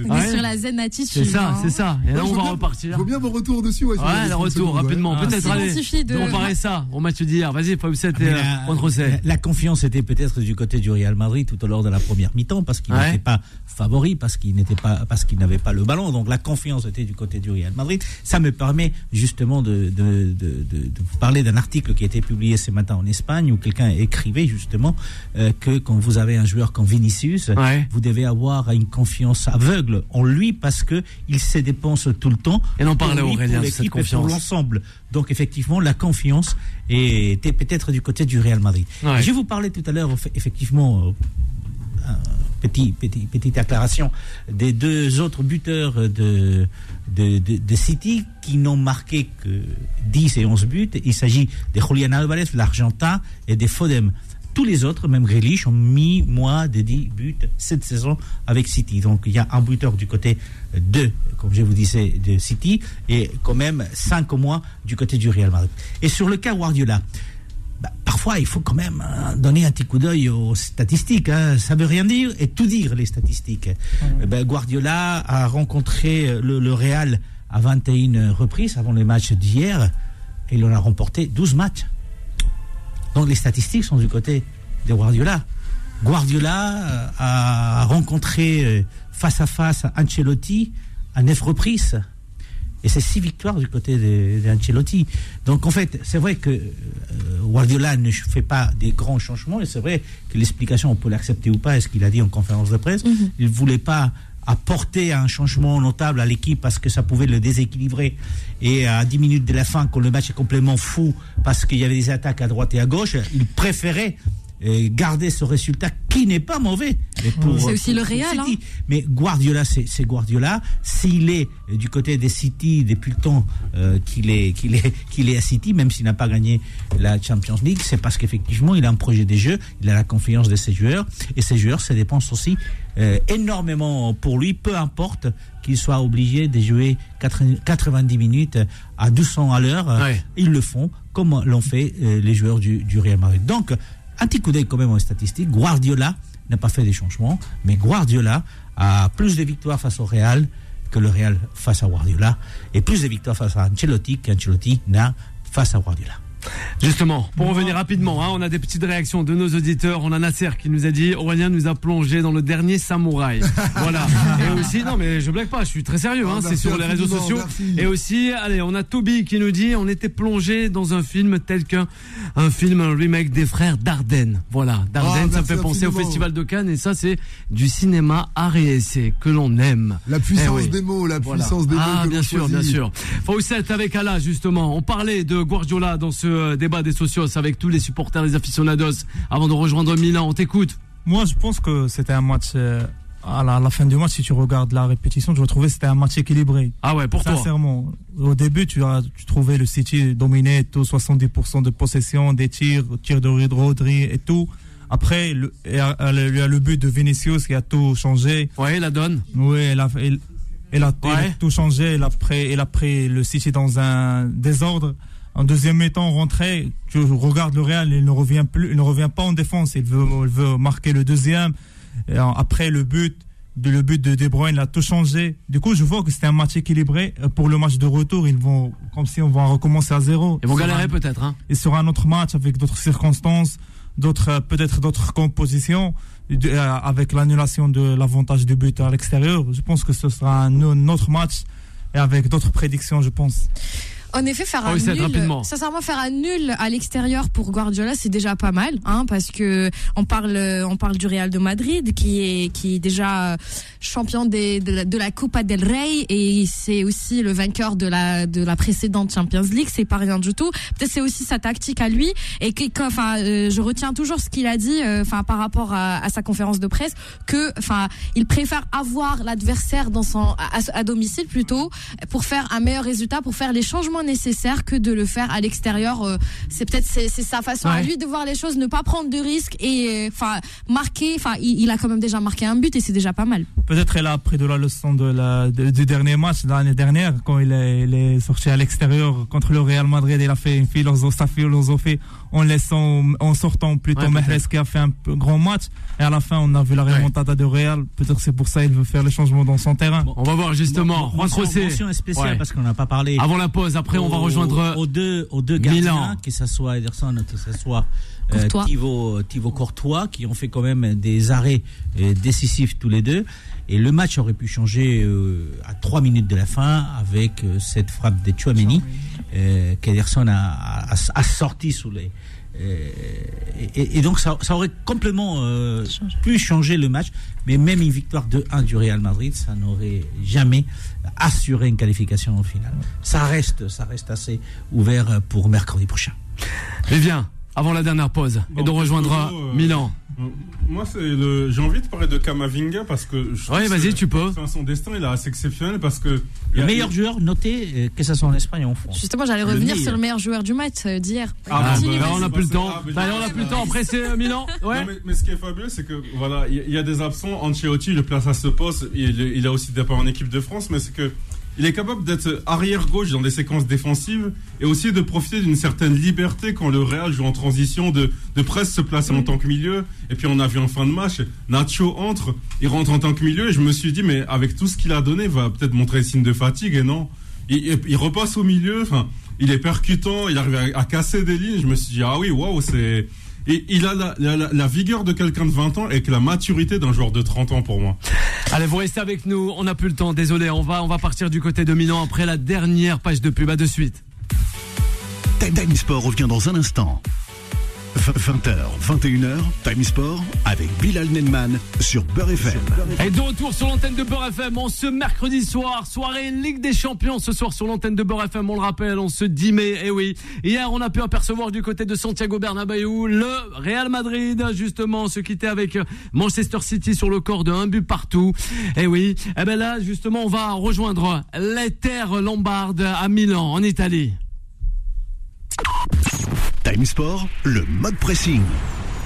On sur la zen attitude. C'est ça, c'est ça. Et là, on va bien- repartir. Veux bien vos retours dessus. ouais, le 30 retour rapidement. Ah, Peut-être c'est allez. de- Comparer ça au match d'hier. Vas-y, et la, contre la confiance était peut-être du côté du Real Madrid tout au long de la première mi-temps parce qu'il n'était pas favori, parce qu'il n'était pas, parce qu'il n'avait pas le ballon. Donc la confiance était du côté du Real Madrid. Ça me permet justement de, de, de, de, de vous parler d'un article qui a été publié ce matin en Espagne où quelqu'un écrivait justement euh, que quand vous avez un joueur comme Vinicius, Ouais. vous devez avoir une confiance aveugle en lui parce que il se dépense tout le temps. Et pour parlait Aurélien de cette et pour confiance. l'ensemble. Donc effectivement, la confiance était peut-être du côté du Real Madrid. Ouais. Je vous parler tout à l'heure, eff- effectivement, euh, petit, petit, petite déclaration des deux autres buteurs de, City qui n'ont marqué que 10 et 11 buts. Il s'agit de Julian Alvarez, l'Argentin, et de Fodem. Tous les autres, même Grealish, ont mis moins de 10 buts cette saison avec City. Donc il y a un buteur du côté de, comme je vous disais, de City, et quand même 5 au moins du côté du Real Madrid. Et sur le cas Guardiola, bah, parfois, il faut quand même hein, donner un petit coup d'œil aux statistiques. Hein. Ça veut rien dire et tout dire, les statistiques. Ben, Guardiola a rencontré le, le Real à 21 reprises avant les matchs d'hier et il en a remporté 12 matchs. Donc les statistiques sont du côté de Guardiola. Guardiola euh, a rencontré euh, face à face Ancelotti à 9 reprises. Et c'est six victoires du côté d'Ancelotti. Donc en fait, c'est vrai que euh, Guardiola ne fait pas des grands changements, et c'est vrai que l'explication, on peut l'accepter ou pas, est ce qu'il a dit en conférence de presse. Il ne voulait pas apporter un changement notable à l'équipe parce que ça pouvait le déséquilibrer. Et à 10 minutes de la fin, quand le match est complètement fou parce qu'il y avait des attaques à droite et à gauche, il préférait euh, garder ce résultat qui n'est pas mauvais. mais pour- C'est aussi le Real, City. Mais Guardiola, c'est c'est Guardiola. S'il est euh, du côté des City depuis le temps euh, qu'il est, qu'il est, qu'il est à City, même s'il n'a pas gagné la Champions League, c'est parce qu'effectivement, il a un projet des jeux, il a la confiance de ses joueurs, et ses joueurs se dépensent aussi euh, énormément pour lui, peu importe qu'il soit obligé de jouer 80 90 minutes à 200 à l'heure. Ouais. Ils le font comme l'ont fait euh, les joueurs du, du Real Madrid. Donc, un petit coup d'œil quand même aux statistiques. Guardiola n'a pas fait des changements, mais Guardiola a plus de victoires face au Real que le Real face à Guardiola, et plus de victoires face à Ancelotti qu'Ancelotti n'a face à Guardiola. Justement, pour revenir rapidement, hein, on a des petites réactions de nos auditeurs. On a Nasser qui nous a dit Aurélien nous a plongé dans le dernier samouraï. voilà. Et aussi, non mais je blague pas, je suis très sérieux, Ah, hein, c'est merci sur les réseaux sociaux. merci. Et aussi, allez, on a Toby qui nous dit on était plongé dans un film tel qu'un un film, un remake des frères Dardenne. Voilà, Dardenne, Ah, ça fait penser au. Festival de Cannes et ça c'est du cinéma essai que l'on aime. La puissance Eh oui. des mots, la Voilà. puissance des mots. Ah, que bien sûr, bien sûr. Fawcett avec Allah, justement. On parlait de Guardiola dans ce euh, débat des socios avec tous les supporters, les aficionados, avant de rejoindre Milan. On t'écoute. Moi, je pense que c'était un match. euh, à, la, à la fin du match, si tu regardes la répétition, je trouvais que c'était un match équilibré. Ah ouais, pour toi. Sincèrement, au début, tu as tu trouvais le City dominé, tout 70% de possession, des tirs, tirs de Rodri et tout. Après, le- il y a il le but de Vinicius qui a tout changé. Ouais, la donne. Oui, elle a, tout changé. Elle a, pris, elle a pris le City dans un désordre. En deuxième mi-temps, rentré, tu regardes le Real, il ne revient plus, il ne revient pas en défense. Il veut, il veut marquer le deuxième. Et après le but, de, le but de De Bruyne, il a tout changé. Du coup, je vois que c'était un match équilibré. Euh, Pour le match de retour, ils vont, comme si on va recommencer à zéro. Ils vont galérer peut-être, hein. et sur un autre match avec d'autres circonstances, d'autres euh, peut-être d'autres compositions, de- euh, avec l'annulation de l'avantage du but à l'extérieur. Je pense que ce sera un, un autre match et avec d'autres prédictions, je pense. En effet, faire Ah un nul, rapidement. sincèrement, faire un nul à l'extérieur pour Guardiola, c'est déjà pas mal, hein, parce que on parle, on parle du Real de Madrid, qui est, qui est déjà champion des, de, la, de la Copa del Rey, et c'est aussi le vainqueur de la, de la précédente Champions League, c'est pas rien du tout. Peut-être c'est aussi sa tactique à lui, et que, enfin, euh, je retiens toujours ce qu'il a dit, euh, enfin, par rapport à, à sa conférence de presse, que, enfin, il préfère avoir l'adversaire dans son, à, à domicile plutôt, pour faire un meilleur résultat, pour faire les changements nécessaires que de le faire à l'extérieur. euh, c'est peut-être c'est sa façon à Ouais. lui de voir les choses, ne pas prendre de risques et euh, enfin marquer. Enfin, il, il a quand même déjà marqué un but et c'est déjà pas mal. Peut-être elle a appris de la leçon de la, de- du dernier match de l'année dernière, quand il est, il est sorti à l'extérieur contre le Real Madrid. Il a fait une philosophie, philosophie en laissant, en sortant plutôt Ouais, Mahrez qui a fait un peu grand match. Et à la fin, on a vu la remontada de Real. Peut-être c'est pour ça qu'il veut faire les changements dans son terrain. On va voir justement. Juan Mention- José. mention spéciale Ouais. parce qu'on n'a pas parlé. Avant la pause, après on va rejoindre aux deux, aux deux Milan. gardiens, que ce soit Ederson, que ce soit euh, Courtois. Thibaut, Thibaut Courtois, qui ont fait quand même des arrêts euh, décisifs tous les deux. Et le match aurait pu changer euh, à trois minutes de la fin avec euh, cette frappe de Chouameni euh, qu'Ederson a, a, a sorti sous les. Et, et donc ça, ça aurait complètement euh, pu changer le match, mais même une victoire de 1 du Real Madrid, ça n'aurait jamais assuré une qualification au final. Ça reste, ça reste assez ouvert pour mercredi prochain. Vivien, avant la dernière pause, et Bon, de rejoindre euh, Milan. Moi, c'est le. J'ai envie de parler de Kamavinga parce que. je trouve Ouais, que vas-y, tu peux. enfin, son destin, il est assez exceptionnel parce que. Le a- meilleur joueur noté, euh, que ce soit en Espagne ou en France. Justement, j'allais revenir sur le meilleur joueur du match euh, d'hier. Ah, bah, on n'a plus le temps. Ah, je- on n'a plus le temps. Après, c'est euh, Milan. Ouais. Non, mais, mais ce qui est fabuleux, c'est que voilà, il y, a- il y a des absents. Ancelotti le place à ce poste. Il, il a aussi départ en équipe de France, mais c'est que il est capable d'être arrière gauche dans des séquences défensives et aussi de profiter d'une certaine liberté quand le Real joue en transition, de, de presque se placer en tant que milieu. Et puis on a vu en fin de match, Nacho entre, il rentre en tant que milieu et je me suis dit mais avec tout ce qu'il a donné, il va peut-être montrer signe de fatigue et non? Il, il- il repasse au milieu. Enfin, il est percutant, il arrive à, à casser des lignes. Je me suis dit ah oui, waouh, c'est et il a la, la- la- la vigueur de quelqu'un de 20 ans et que la maturité d'un joueur de 30 ans pour moi. Allez, vous restez avec nous. On n'a plus le temps. Désolé. On va, on va partir du côté de Milan après la dernière page de pub. À de suite. Time Time Sport revient dans un instant. 20h, 21h, Time Sport avec Bilal Nenman sur Beurre FM. Et de retour sur l'antenne de Beurre FM en ce mercredi soir, soirée Ligue des Champions ce soir sur l'antenne de Beurre FM, on le rappelle, on se 10 mai, et oui. Hier, on a pu apercevoir du côté de Santiago Bernabéu le Real Madrid, justement, se quitter avec Manchester City sur le corps de un but partout. Et oui, et ben là, justement, on va rejoindre les terres lombardes à Milan, en Italie. Time Sport, le mode pressing.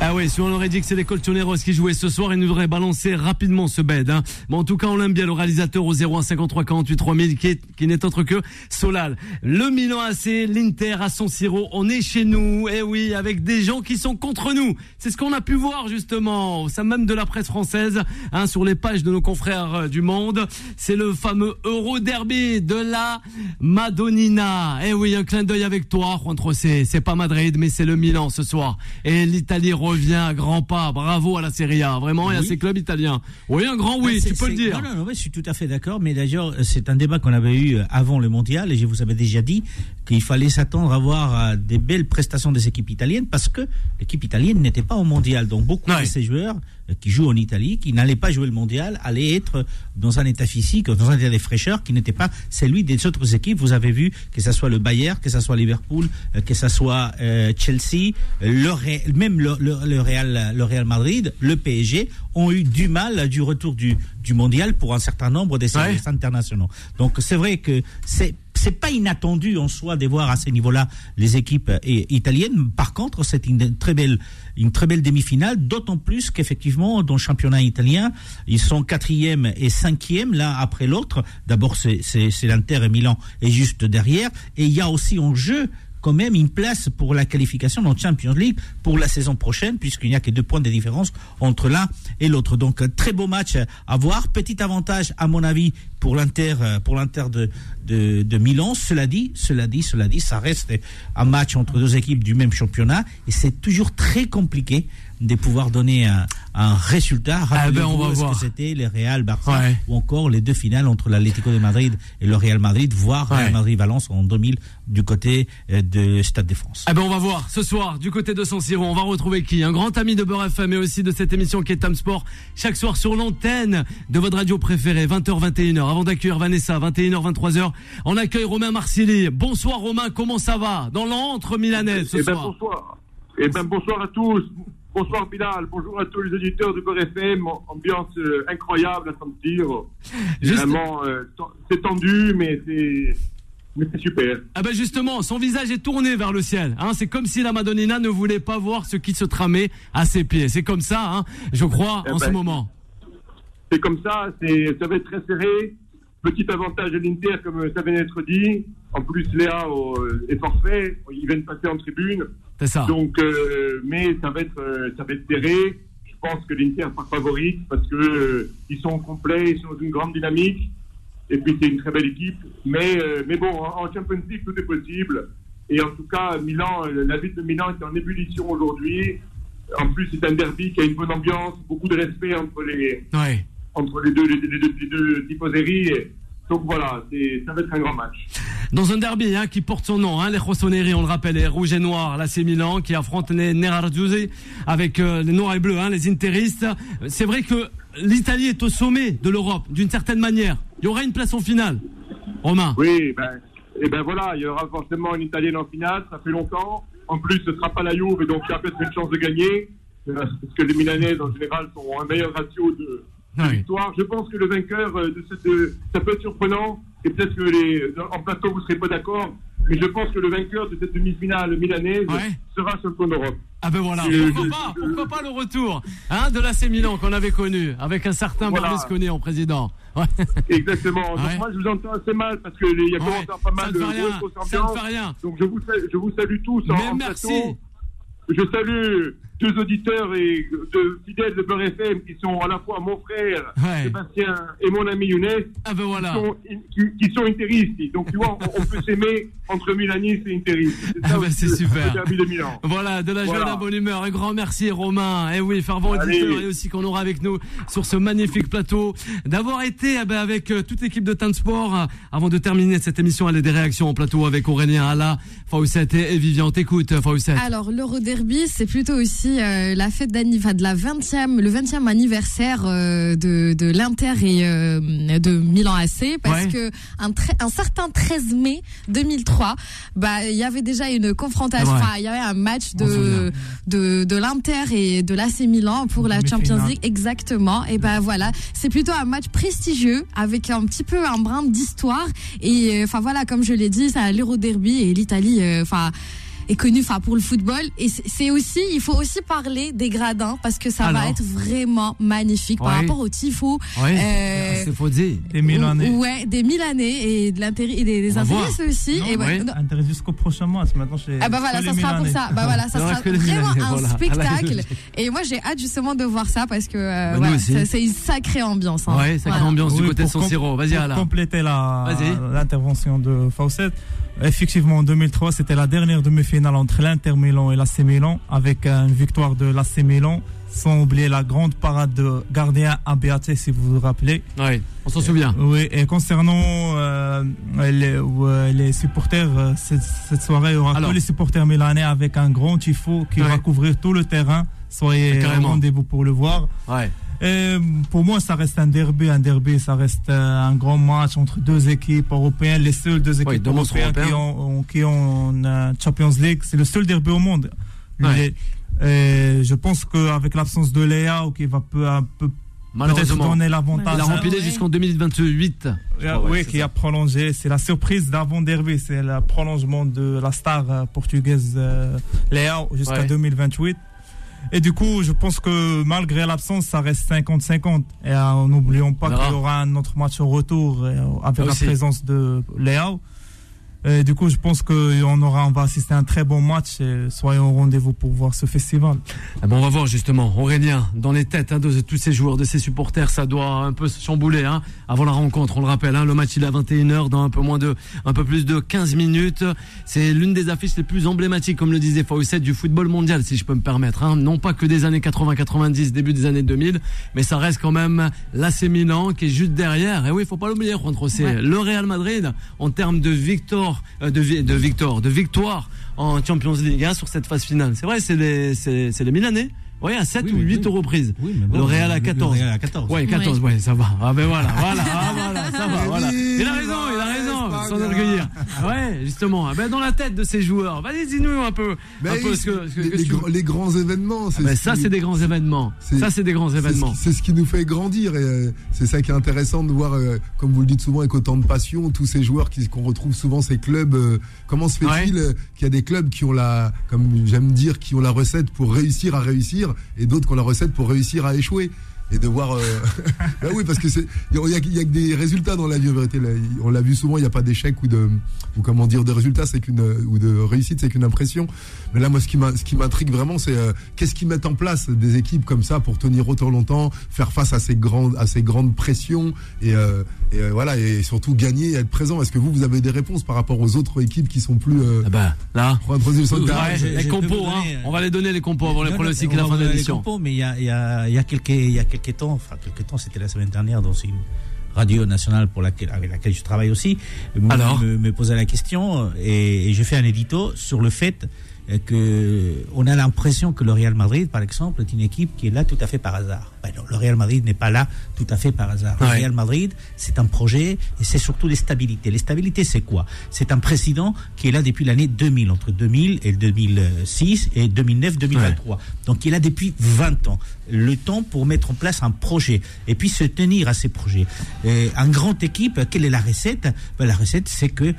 Ah oui, si on aurait dit que c'est les Colchoneros qui jouaient ce soir, ils nous auraient balancé rapidement ce bed. Hein. Mais en tout cas, on l'aime bien, le réalisateur au 01 53 48 3000, qui, est, qui n'est autre que Solal. Le Milan AC, l'Inter à San Siro, on est chez nous, eh oui, avec des gens qui sont contre nous. C'est ce qu'on a pu voir justement, ça même de la presse française, hein, sur les pages de nos confrères euh, du Monde. C'est le fameux Euro Derby de la Madonnina. Eh oui, un clin d'œil avec toi, Juan Trocé. C'est pas Madrid, mais c'est le Milan ce soir. Et l'Italie revient à grands pas. Bravo à la Serie A, vraiment, et à Oui. ces clubs italiens. Oui, un grand oui, c'est- tu peux le dire. Non, non, je suis tout à fait d'accord. Mais d'ailleurs, c'est un débat qu'on avait eu euh, avant le mondial et je vous avais déjà dit qu'il fallait s'attendre à voir euh, des belles prestations des équipes italiennes parce que l'équipe italienne n'était pas au mondial. Donc beaucoup Ouais. de ces joueurs qui jouent en Italie, qui n'allaient pas jouer le mondial, allaient être dans un état physique, dans un état de fraîcheur qui n'était pas celui des autres équipes. Vous avez vu que ce soit le Bayern, que ce soit Liverpool, euh, que ce soit euh, Chelsea, le Ré- même le, le- le Real, le Real Madrid, le PSG ont eu du mal du retour du, du mondial pour un certain nombre des Ouais. services internationaux. Donc c'est vrai que c'est c'est pas inattendu en soi de voir à ce niveau-là les équipes euh, italiennes. Par contre, c'est une très belle une très belle demi-finale, d'autant plus qu'effectivement dans le championnat italien, ils sont quatrième et cinquième l'un après l'autre. D'abord c'est l'Inter et Milan est juste derrière, et il y a aussi en jeu quand même une place pour la qualification dans Champions League pour la saison prochaine, puisqu'il n'y a que deux points de différence entre l'un et l'autre. Donc, un très beau match à voir. Petit avantage, à mon avis, pour l'Inter, euh, pour l'Inter de, de, de Milan. Cela dit, cela dit, cela dit, ça reste un match entre deux équipes du même championnat et c'est toujours très compliqué de pouvoir donner un, un résultat. Ah ben, on va voir. que c'était les Real Barça Ouais. ou encore les deux finales entre l'Atlético de Madrid et le Real Madrid, voire Ouais. Real Madrid-Valence en 2000 du côté euh, de Stade de France. Eh ben on va voir ce soir du côté de San Siro, on va retrouver qui? Un grand ami de Beurre FM et aussi de cette émission qui est Tam Sport chaque soir sur l'antenne de votre radio préférée 20h 21h. Avant d'accueillir Vanessa 21h 23h, on accueille Romain Marsili. Bonsoir Romain, comment ça va? Dans l'antre milanais ce Eh ben, soir. bonsoir. Eh ben, bonsoir à tous. Bonsoir Bilal. Bonjour à tous les auditeurs du Beurre FM. Ambiance euh, incroyable à sentir. Juste- Vraiment, euh, c'est tendu, mais c'est, mais c'est super. Ah ben justement, son visage est tourné vers le ciel. Hein, c'est comme si la Madonnina ne voulait pas voir ce qui se tramait à ses pieds. C'est comme ça, hein, je crois, Eh en ben, ce moment. C'est comme ça. C'est, ça va être très serré. Petit avantage de l'Inter, comme ça vient d'être dit. En plus, Léa euh, est forfait. Ils viennent passer en tribune. C'est ça. Donc, euh, mais ça va être, euh, ça va être serré. Je pense que l'Inter sera favorite parce que euh, ils sont complets, ils sont dans une grande dynamique. Et puis c'est une très belle équipe. Mais, euh, mais bon, en, en Champions League tout est possible. Et en tout cas, Milan, la ville de Milan est en ébullition aujourd'hui. En plus, c'est un derby qui a une bonne ambiance, beaucoup de respect entre les, Ouais. entre les deux, les, les deux, les deux donc voilà, ça va être un grand match. Dans un derby hein, qui porte son nom, hein, les Rossoneri, on le rappelle, les rouges et noirs, l'AC Milan, qui affronte les Nerazzurri avec euh, les noirs et bleus, hein, les interistes. C'est vrai que l'Italie est au sommet de l'Europe, d'une certaine manière. Il y aura une place en finale. Romain. Oui, ben, et ben voilà, il y aura forcément une Italienne en finale, ça fait longtemps. En plus, ce sera pas la Juve, et donc il y a peut-être une chance de gagner, euh, parce que les Milanaises, en général, ont un meilleur ratio de, de victoire. Je pense que le vainqueur euh, de cette, ça peut être surprenant, et peut-être que les, en plateau, vous serez pas d'accord, mais je pense que le vainqueur de cette demi-finale milanaise Ouais. sera champion d'Europe. Ah ben voilà, Euh, pourquoi pas, je- pourquoi pas le retour hein, de l'AC Milan qu'on avait connu, avec un certain Voilà. Berlusconi en président. Ouais. Exactement. Donc Ouais. moi, je vous entends assez mal, parce que les- il y a commencé à pas ça mal ne de fait rien, grosses ça ne fait rien. Donc je vous, je vous salue tous en, Mais en merci. plateau. Je salue deux auditeurs et deux fidèles de Beurre FM qui sont à la fois mon frère Ouais. Sébastien et mon ami Younes, Ah ben voilà. qui sont, qui, qui sont interistes. Donc tu vois, on, on peut s'aimer entre Milanistes et interistes. C'est Ah ben, c'est super. Le derby de Milan. Voilà, de la joie de la bonne humeur. Un grand merci, Romain. Et oui, fervent auditeur et aussi qu'on aura avec nous sur ce magnifique plateau. D'avoir été eh ben, avec euh, toute l'équipe de Time Sport. euh, Avant de terminer cette émission, elle a des réactions en plateau avec Aurélien Alla, Fawcett et Vivian. T'écoutes, Fawcett. Alors l'Euroderby, c'est plutôt aussi euh, la fête d'anniversaire de la 20e, le 20e anniversaire euh, de, de l'Inter et euh, de Milan AC parce Ouais. que un, un certain 13 mai 2003, bah il y avait déjà une confrontation, enfin il y avait un match de de, de l'Inter et de l'AC Milan pour la. Champions League exactement. Et ben voilà, c'est plutôt un match prestigieux avec un petit peu un brin d'histoire et enfin voilà comme je l'ai dit, c'est l'Euroderby et l'Italie, enfin est connu enfin pour le football et c'est- aussi il faut aussi parler des gradins parce que ça Alors va être vraiment magnifique par rapport au tifo Ouais. euh, C'est faut dire. Des Milanais. ouais des Milanais et de l'intérêt et des, des intéressés aussi Non, et non, Intérêt jusqu'au prochain match. Maintenant, chez ah bah voilà, ça sera pour ça. Bah voilà, ça sera vraiment un voilà. spectacle. Et moi, j'ai hâte justement de voir ça parce que euh, Bah, voilà, c'est une sacrée ambiance. hein. Ouais, sacrée Voilà. ambiance du Oui, côté de San Siro. Vas-y, pour compléter l'intervention de Fawcett, effectivement, en 2003, c'était la dernière demi-finale entre l'Inter Milan et l'AC Milan, avec une victoire de l'AC Milan, sans oublier la grande parade de gardien Abbiate, si vous vous rappelez. Ouais, on s'en souvient. Oui, et concernant euh, les, supporters, euh, cette, cette soirée, il y aura Alors. tous les supporters milanais avec un grand tifo qui Ouais. va couvrir tout le terrain. Soyez au rendez-vous pour le voir. Ouais. Et pour moi, ça reste un derby. Un derby, ça reste euh, un grand match entre deux équipes européennes, les seules deux Oui, équipes deux européennes qui ont, ont- qui ont une euh, Champions League. C'est le seul derby au monde. Ouais. Les- et je pense qu'avec l'absence de Léa, qui va peu à peu peut-être Malheureusement. donner l'avantage. Il a rempilé jusqu'en 2028. je euh, crois, ouais, oui, qui ça. a prolongé. C'est la surprise d'avant derby. C'est le prolongement de la star euh, portugaise Léa jusqu'à Ouais. 2028. Et du coup, je pense que malgré l'absence, ça reste 50-50. Et euh, n'oublions pas qu'il y aura un autre match au retour euh, avec Ah, la présence de Léao. Et du coup, je pense qu'on aura, on va assister à un très bon match. Et soyons au rendez-vous pour voir ce festival. Ah bon, on va voir justement, Aurélien, dans les têtes hein, de tous ces joueurs, de ces supporters, ça doit un peu se chambouler hein, avant la rencontre. On le rappelle, hein, le match il est à 21h dans un peu moins de, un peu plus de 15 minutes. C'est l'une des affiches les plus emblématiques, comme le disait Fawcett, du football mondial, si je peux me permettre. Non pas que des années 80-90, début des années 2000, mais ça reste quand même l'AC Milan qui est juste derrière. Et oui, il faut pas l'oublier, Juan José. Ouais. Le Real Madrid, en termes de victoire, euh, de, de victoire, de victoire en Champions League hein, sur cette phase finale. C'est vrai, c'est les, c'est, c'est les Milanais. Oui, à 7 Oui, ou mais 8 oui. reprises. Oui, mais bon, le Real à le- le 14. Real à 14. Ouais, 14, ouais, ça va. Ah ben voilà, voilà, ah, voilà, ça va, Mais voilà. Il a raison, il a raison, Espagne. sans orgueillir. Ouais, justement. Ah Ben dans la tête de ces joueurs. Vas-y, dis-nous un peu, Mais un peu oui, ce que, ce que- les, grands- les grands événements. Ah ben ce ça, c'est des grands événements. c'est- Ça, c'est des grands événements. qui- C'est ce, qui nous fait grandir et euh, c'est ça qui est intéressant de voir, euh, comme vous le dites souvent, avec autant de passion, tous ces joueurs qu'on retrouve souvent ces clubs. euh, comment se fait-il Ouais. qu'il y a des clubs qui ont la, comme j'aime dire, qui ont la recette pour réussir à réussir et d'autres qui ont la recette pour réussir à échouer? Et de voir. euh, bah oui, parce que c'est, il y a, il y a que des résultats dans la vie en vérité. Là, on l'a vu souvent, il n'y a pas d'échec ou de, ou comment dire, de résultats, c'est qu'une, ou de réussite, c'est qu'une impression. Mais là, moi, ce qui m'a, ce qui m'intrigue vraiment, c'est euh, qu'est-ce qu'ils mettent en place des équipes comme ça pour tenir autant longtemps, faire face à ces grandes, à ces grandes pressions et, euh, et euh, voilà, et surtout gagner, et être présent. Est-ce que vous, vous avez des réponses par rapport aux autres équipes qui sont plus euh, Ah ben là. Les compos, hein. euh, On va les donner les compos avant les pronostics et la on fin va de l'émission. compos, mais il y a, y, a, y, a quelques, il y a quelques temps, enfin quelques temps, c'était la semaine dernière dans une radio nationale pour laquelle, avec laquelle je travaille aussi, me- Alors me, me posait la question et, et je fais un édito sur le fait que on a l'impression que le Real Madrid, par exemple, est une équipe qui est là tout à fait par hasard. Ben non, le Real Madrid n'est pas là tout à fait par hasard. Le. Real Madrid, c'est un projet et c'est surtout les stabilités. Les stabilités, c'est quoi? C'est un président qui est là depuis l'année 2000, entre 2000 et 2006 et 2009-2023. Donc il est là depuis 20 ans. Le temps pour mettre en place un projet et puis se tenir à ces projets. Et un grand équipe, quelle est la recette? Ben, La recette, c'est que, euh,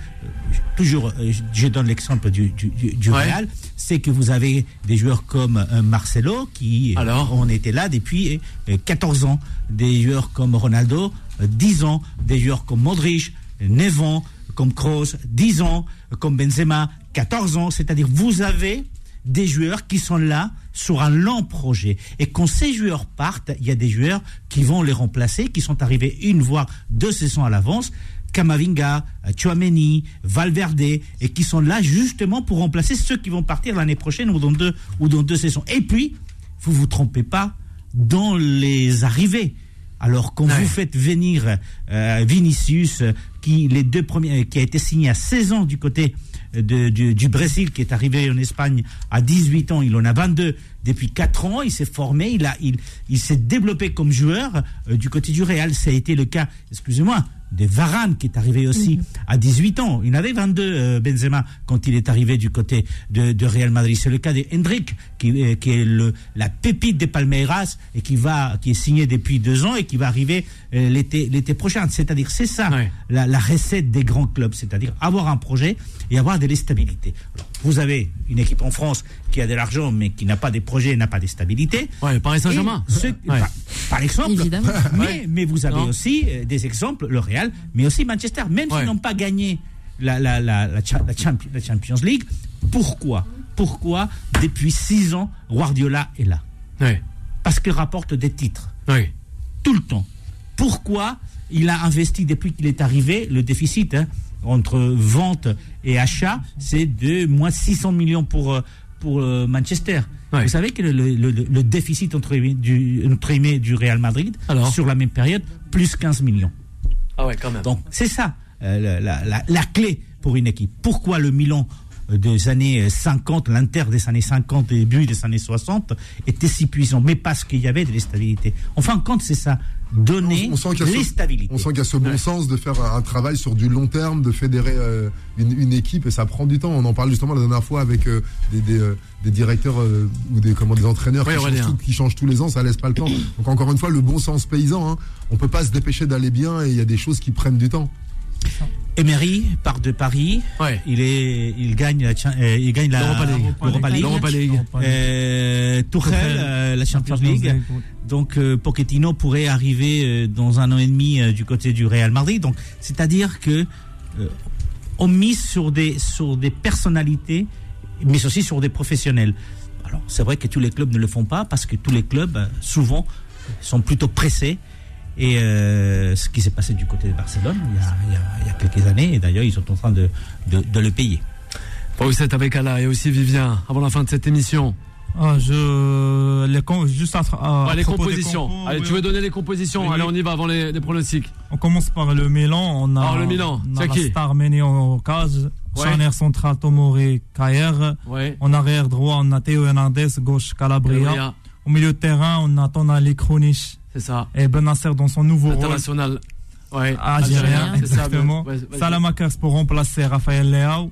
toujours, euh, je- donne l'exemple du, du, du- Ouais. Real, c'est que vous avez des joueurs comme euh, Marcelo qui euh, Alors? ont été là depuis euh, 14 ans, des joueurs comme Ronaldo, euh, 10 ans, des joueurs comme Modric, 9 ans, comme Kroos, 10 ans, comme Benzema, 14 ans, c'est-à-dire vous avez des joueurs qui sont là sur un long projet. Et quand ces joueurs partent, il y a des joueurs qui vont les remplacer, qui sont arrivés une voire deux saisons à l'avance. Kamavinga, euh, Chouameni, Valverde, et qui sont là justement pour remplacer ceux qui vont partir l'année prochaine ou dans deux, ou dans deux saisons. Et puis, vous vous trompez pas dans les arrivées. Alors quand vous faites venir euh, Vinicius, euh, qui les deux premiers, qui a été signé à 16 ans du côté de- du, du Brésil, qui est arrivé en Espagne à 18 ans, il en a 22 depuis 4 ans, il s'est formé, il a, il, il s'est développé comme joueur euh, du côté du Real. Ça a été le cas, excusez-moi, de Varane qui est arrivé aussi à 18 ans. Il avait 22 euh, Benzema quand il est arrivé du côté de, de Real Madrid. C'est le cas de Hendrik qui, euh, qui est le, la pépite des Palmeiras et qui va qui est signé depuis deux ans et qui va arriver euh, l'été l'été prochain. C'est-à-dire c'est ça la, la recette des grands clubs, c'est-à-dire avoir un projet et avoir de la stabilité. Alors, vous avez une équipe en France qui a de l'argent mais qui n'a pas des projets, n'a pas de stabilité. Ouais, Paris Saint-Germain. Ouais. par, par exemple. Évidemment. Mais, mais vous avez Non. aussi euh, des exemples, le Real, mais aussi Manchester, même Ouais. s'ils n'ont pas gagné la, la, la, la, cha- la Champi- la Champions League. Pourquoi Pourquoi depuis six ans, Guardiola est là? Ouais. Parce qu'il rapporte des titres Ouais. tout le temps. Pourquoi il a investi depuis qu'il est arrivé le déficit hein, entre vente et achat, c'est de moins 600 millions pour, euh, pour euh, Manchester. Ouais. Vous savez que le, le- le- le déficit entre du, entre du Real Madrid, Alors sur la même période, plus 15 millions. Ah ouais, quand même. Donc c'est ça euh, la, la- la clé pour une équipe. Pourquoi le Milan des années euh, 50, l'Inter des années 50, début des années 60 était si puissant Mais parce qu'il y avait de la stabilité. En fin de compte, c'est ça. Donner On sent qu'il y a les ce- stabilités. On sent qu'il y a ce bon sens de faire un travail sur du long terme, de fédérer euh, une, une équipe et ça prend du temps. On en parle justement la dernière fois avec euh, des, des, euh, des directeurs euh, ou des, comment, des entraîneurs qui, changent tout- qui changent tous les ans, ça laisse pas le temps. Donc encore une fois, le bon sens paysan, hein. on peut pas se dépêcher d'aller bien et il y a des choses qui prennent du temps. Emery part de Paris. Ouais. Il est, il gagne, la, euh, il gagne la L'Europa League. l'Europa League. L'Europa League. Euh, Tuchel, Tuchel, euh, la Champions League. League, oui. Donc euh, Pochettino pourrait arriver euh, dans un an et demi euh, du côté du Real Madrid. Donc c'est-à-dire que euh, on mise sur des sur des personnalités, mais aussi sur des professionnels. Alors c'est vrai que tous les clubs ne le font pas parce que tous les clubs souvent sont plutôt pressés. Et euh, ce qui s'est passé du côté de Barcelone il y a, il y a- il y a quelques années, et d'ailleurs ils sont en train de, de, de le payer. Bon, vous êtes avec Ala et aussi Vivien avant la fin de cette émission. Ah, je les com- juste à, Ah, les compositions. compos, Allez, oui, tu veux donner les compositions? Oui, Allez, on y va avant les, les pronostics. On commence par le Milan. On a, Alors, le Milan, on a c'est la qui? star Méné en cage. Ouais. Centrale Tomori Kayer. Ouais. En arrière droit, on a Théo Hernandez, gauche Calabria. Calabria. Au milieu de terrain, on a Tonali Kronic C'est ça. et Benasser dans son nouveau rôle International. Ouais. algérien. ça, Exactement. ouais. Salamakers pour remplacer Raphaël Leao.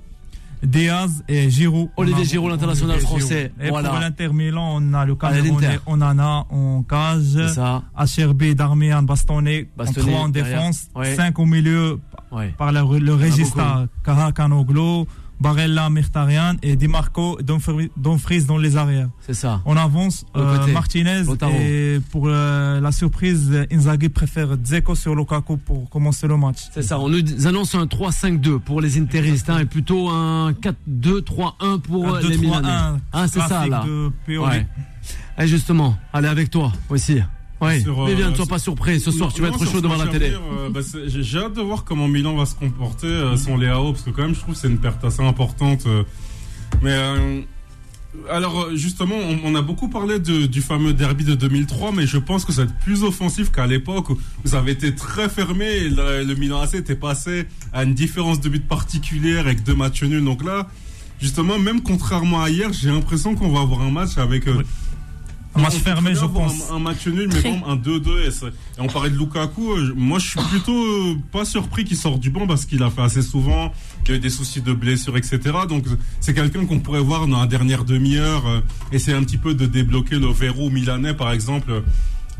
Diaz et Giroud. Olivier Giroud, l'international français. Et Voilà. pour l'Inter Milan, on a le Camerounais. Onana en cage. C'est ça. HRB, Darmian, Bastonné, 3 en défense, Ouais. 5 au milieu Ouais. par le, le Regista, Kaha Kanoglo, Barella, Mkhitaryan et Di Marco, Dumfries dans les arrières. C'est ça. On avance, euh, côté. Martinez et pour euh, la surprise, Inzaghi préfère Dzeko sur Lukaku pour commencer le match. C'est ça. On nous annonce un 3-5-2 pour les interistes hein, et plutôt un 4-2-3-1 pour Un les 2-3-1, Milanais. Hein, c'est ça là. de. Ouais. Et justement, allez avec toi aussi. Ouais. Sur, euh, Viviane, ne sois sur- pas surpris. Ce soir, Non, tu vas être chaud devant la télé. euh, bah, J'ai hâte de voir comment Milan va se comporter euh, sans Léao, parce que quand même, je trouve que c'est une perte assez importante. euh. Mais euh, alors, euh, justement, on, on a beaucoup parlé de- du fameux derby de 2003, mais je pense que ça va être plus offensif qu'à l'époque où ça avait été très fermé. Et le, le Milan AC était passé à une différence de but particulière avec deux matchs nuls. Donc là, justement, même contrairement à hier, j'ai l'impression qu'on va avoir un match avec. euh, Un match fermé, je pense. Un, un match nul, mais bon, un 2-2. Et, on parlait de Lukaku. euh, je- Moi, je suis plutôt euh, pas surpris qu'il sorte du banc parce qu'il a fait assez souvent, qu'il a eu des soucis de blessure, etc. Donc, c'est quelqu'un qu'on pourrait voir dans la dernière demi-heure, euh, essayer un petit peu de débloquer le verrou milanais, par exemple.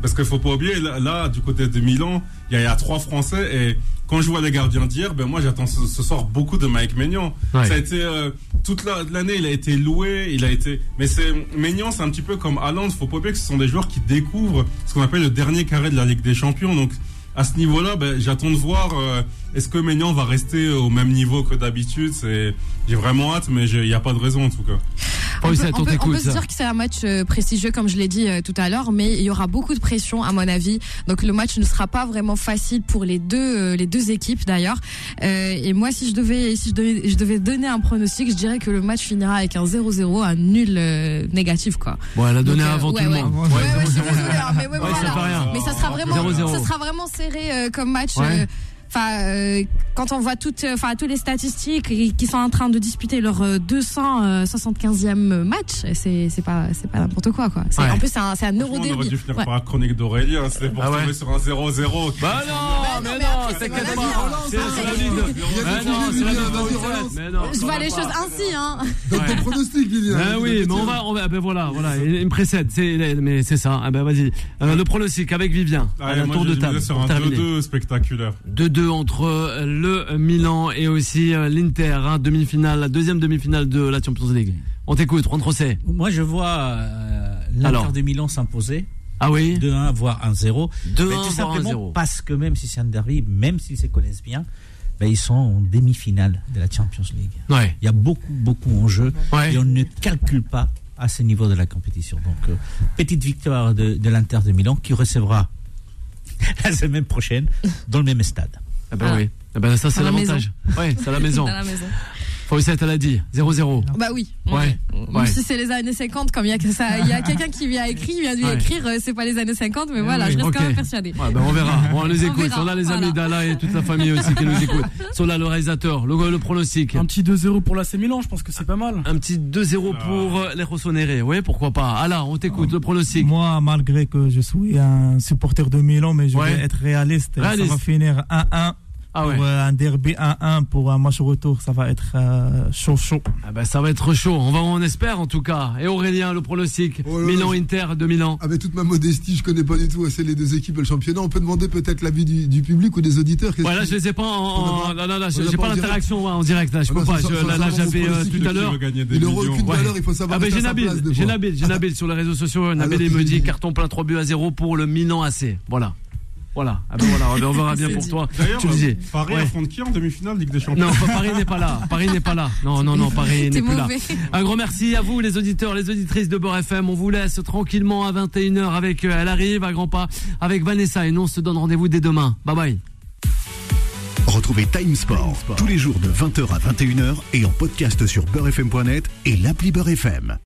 Parce qu'il faut pas oublier, là, là, du côté de Milan, il y, a- il y a trois Français et quand je vois les gardiens d'hier, ben moi j'attends ce, ce soir beaucoup de Mike Maignan. Ouais. Ça a été euh, toute la- l'année, il a été loué, il a été. Mais c'est Maignan, c'est un petit peu comme Haaland. Faut pas oublier que ce sont des joueurs qui découvrent ce qu'on appelle le dernier carré de la Ligue des Champions. Donc à ce niveau-là, ben, j'attends de voir euh, est-ce que Maignan va rester au même niveau que d'habitude. C'est j'ai vraiment hâte, mais il n'y a pas de raison en tout cas. On peut, on on peut- on t'écoute, peut se dire que c'est un match euh, prestigieux, comme je l'ai dit euh, tout à l'heure, mais il y aura beaucoup de pression, à mon avis. Donc le match ne sera pas vraiment facile pour les deux, euh, les deux équipes d'ailleurs. Euh, et moi, si je devais, si je devais, je devais donner un pronostic, je dirais que le match finira avec un 0-0, un nul euh, négatif, quoi. Bon, elle a donné Donc, euh, avant ouais, tout le ouais. monde. Ouais, ouais, je suis désolée, mais ouais, voilà. rien. Mais ça sera vraiment, 0-0. ça sera vraiment serré euh, comme match. Euh, Enfin, euh, quand on voit toutes, euh, enfin, tous les statistiques qui sont en train de disputer leur euh, 275e match, c'est c'est pas c'est pas n'importe quoi quoi. C'est- Ouais. En plus, c'est un c'est un euro On aurait dû finir Ouais. par la chronique d'Aurélien, c'était pour Ah ouais. tomber sur un 0-0. Bah non, mais mais non, c'est pas C'est hein. c'est Mais non, c'est. Je vois les choses ainsi, hein. Ouais. ton pronostic, Lilian. Ben oui, mais on va, on va, ben voilà, voilà, il me précède, c'est, mais c'est ça. Ah ben vas-y, Euh, le pronostic avec Vivien, à la tour de table sur un terminer. 2-2 spectaculaire. 2-2 entre euh, le Milan et aussi euh, l'Inter, hein, demi-finale, la deuxième demi-finale de la Champions League. On t'écoute, Juan José. Moi, je vois euh, l'Inter de Milan s'imposer. Ah oui 2-1, voire 1-0. 2-1, Mais voire tout simplement 1-0. parce que même si c'est un derby, même s'ils se connaissent bien, ben, ils sont en demi-finale de la Champions League. Ouais. Il y a beaucoup, beaucoup en jeu Ouais. et on ne calcule pas à ce niveau de la compétition. Donc, euh, petite victoire de, de l'Inter de Milan qui recevra la semaine prochaine dans le même stade. Ah ben Voilà. oui. Ah ben ça c'est À la l'avantage. Ouais, c'est à la maison. À la maison. Fawcett, elle a dit 0-0. Bah oui. Ouais. Même Ouais. si c'est les années 50, comme il y a a quelqu'un qui lui a écrit, vient lui Ouais. écrire, euh, c'est pas les années 50, mais voilà, oui, je reste ok. quand même persuadée. Ouais, ben on verra. Bon, on les On écoute. verra, On a les voilà. amis d'Ala et toute la famille aussi qui nous écoutent. Sur là, le réalisateur, le, le pronostic. Un petit 2-0 pour l'AC Milan, je pense que c'est pas mal. Un petit 2-0 pour euh, les Rossoneri. Oui, pourquoi pas. Alors, on t'écoute, le pronostic. Moi, malgré que je suis un supporter de Milan, mais je Ouais. vais être réaliste. Réaliste. Ça va finir 1-1. Ah ouais. Pour euh, un derby 1-1 pour un match retour, ça va être euh, chaud chaud. Ah ben, ça va être chaud. On va, on espère en tout cas. Et Aurélien, le pronostic. Oh là, Milan-Inter de Milan. Avec toute ma modestie, je connais pas du tout assez les deux équipes et le championnat. On peut demander peut-être l'avis du, du public ou des auditeurs. Qu'est-ce Ouais, je les ai pas en, en- On a pas- là, là, là, on j'ai pas pas en l'interaction ouais, en direct, là, je Ah peux bah, pas. Je- là, là, va, j'avais euh, tout à l'heure. Il millions. aucune Ouais. valeur, il faut savoir Ah ben j'ai Nabil, j'ai. Nabil, j'ai Nabil sur les réseaux sociaux. Nabil me dit carton plein 3 buts à 0 pour le Milan AC. Voilà. Voilà. Ah ben voilà, on verra bien pour dit. toi. D'ailleurs, Tu le disais. Paris Ouais. affronte qui en demi-finale Ligue des Champions Non, Paris n'est pas là. Paris n'est pas là. Non, non, non, Paris n'est plus là. Un grand merci à vous, les auditeurs, les auditrices de Beurre FM. On vous laisse tranquillement à 21h avec euh, Elle arrive à grands pas avec Vanessa et nous on se donne rendez-vous dès demain. Bye bye. Retrouvez Time Sport tous les jours de 20h à 21h et en podcast sur beurrefm.net et l'appli Beurre FM.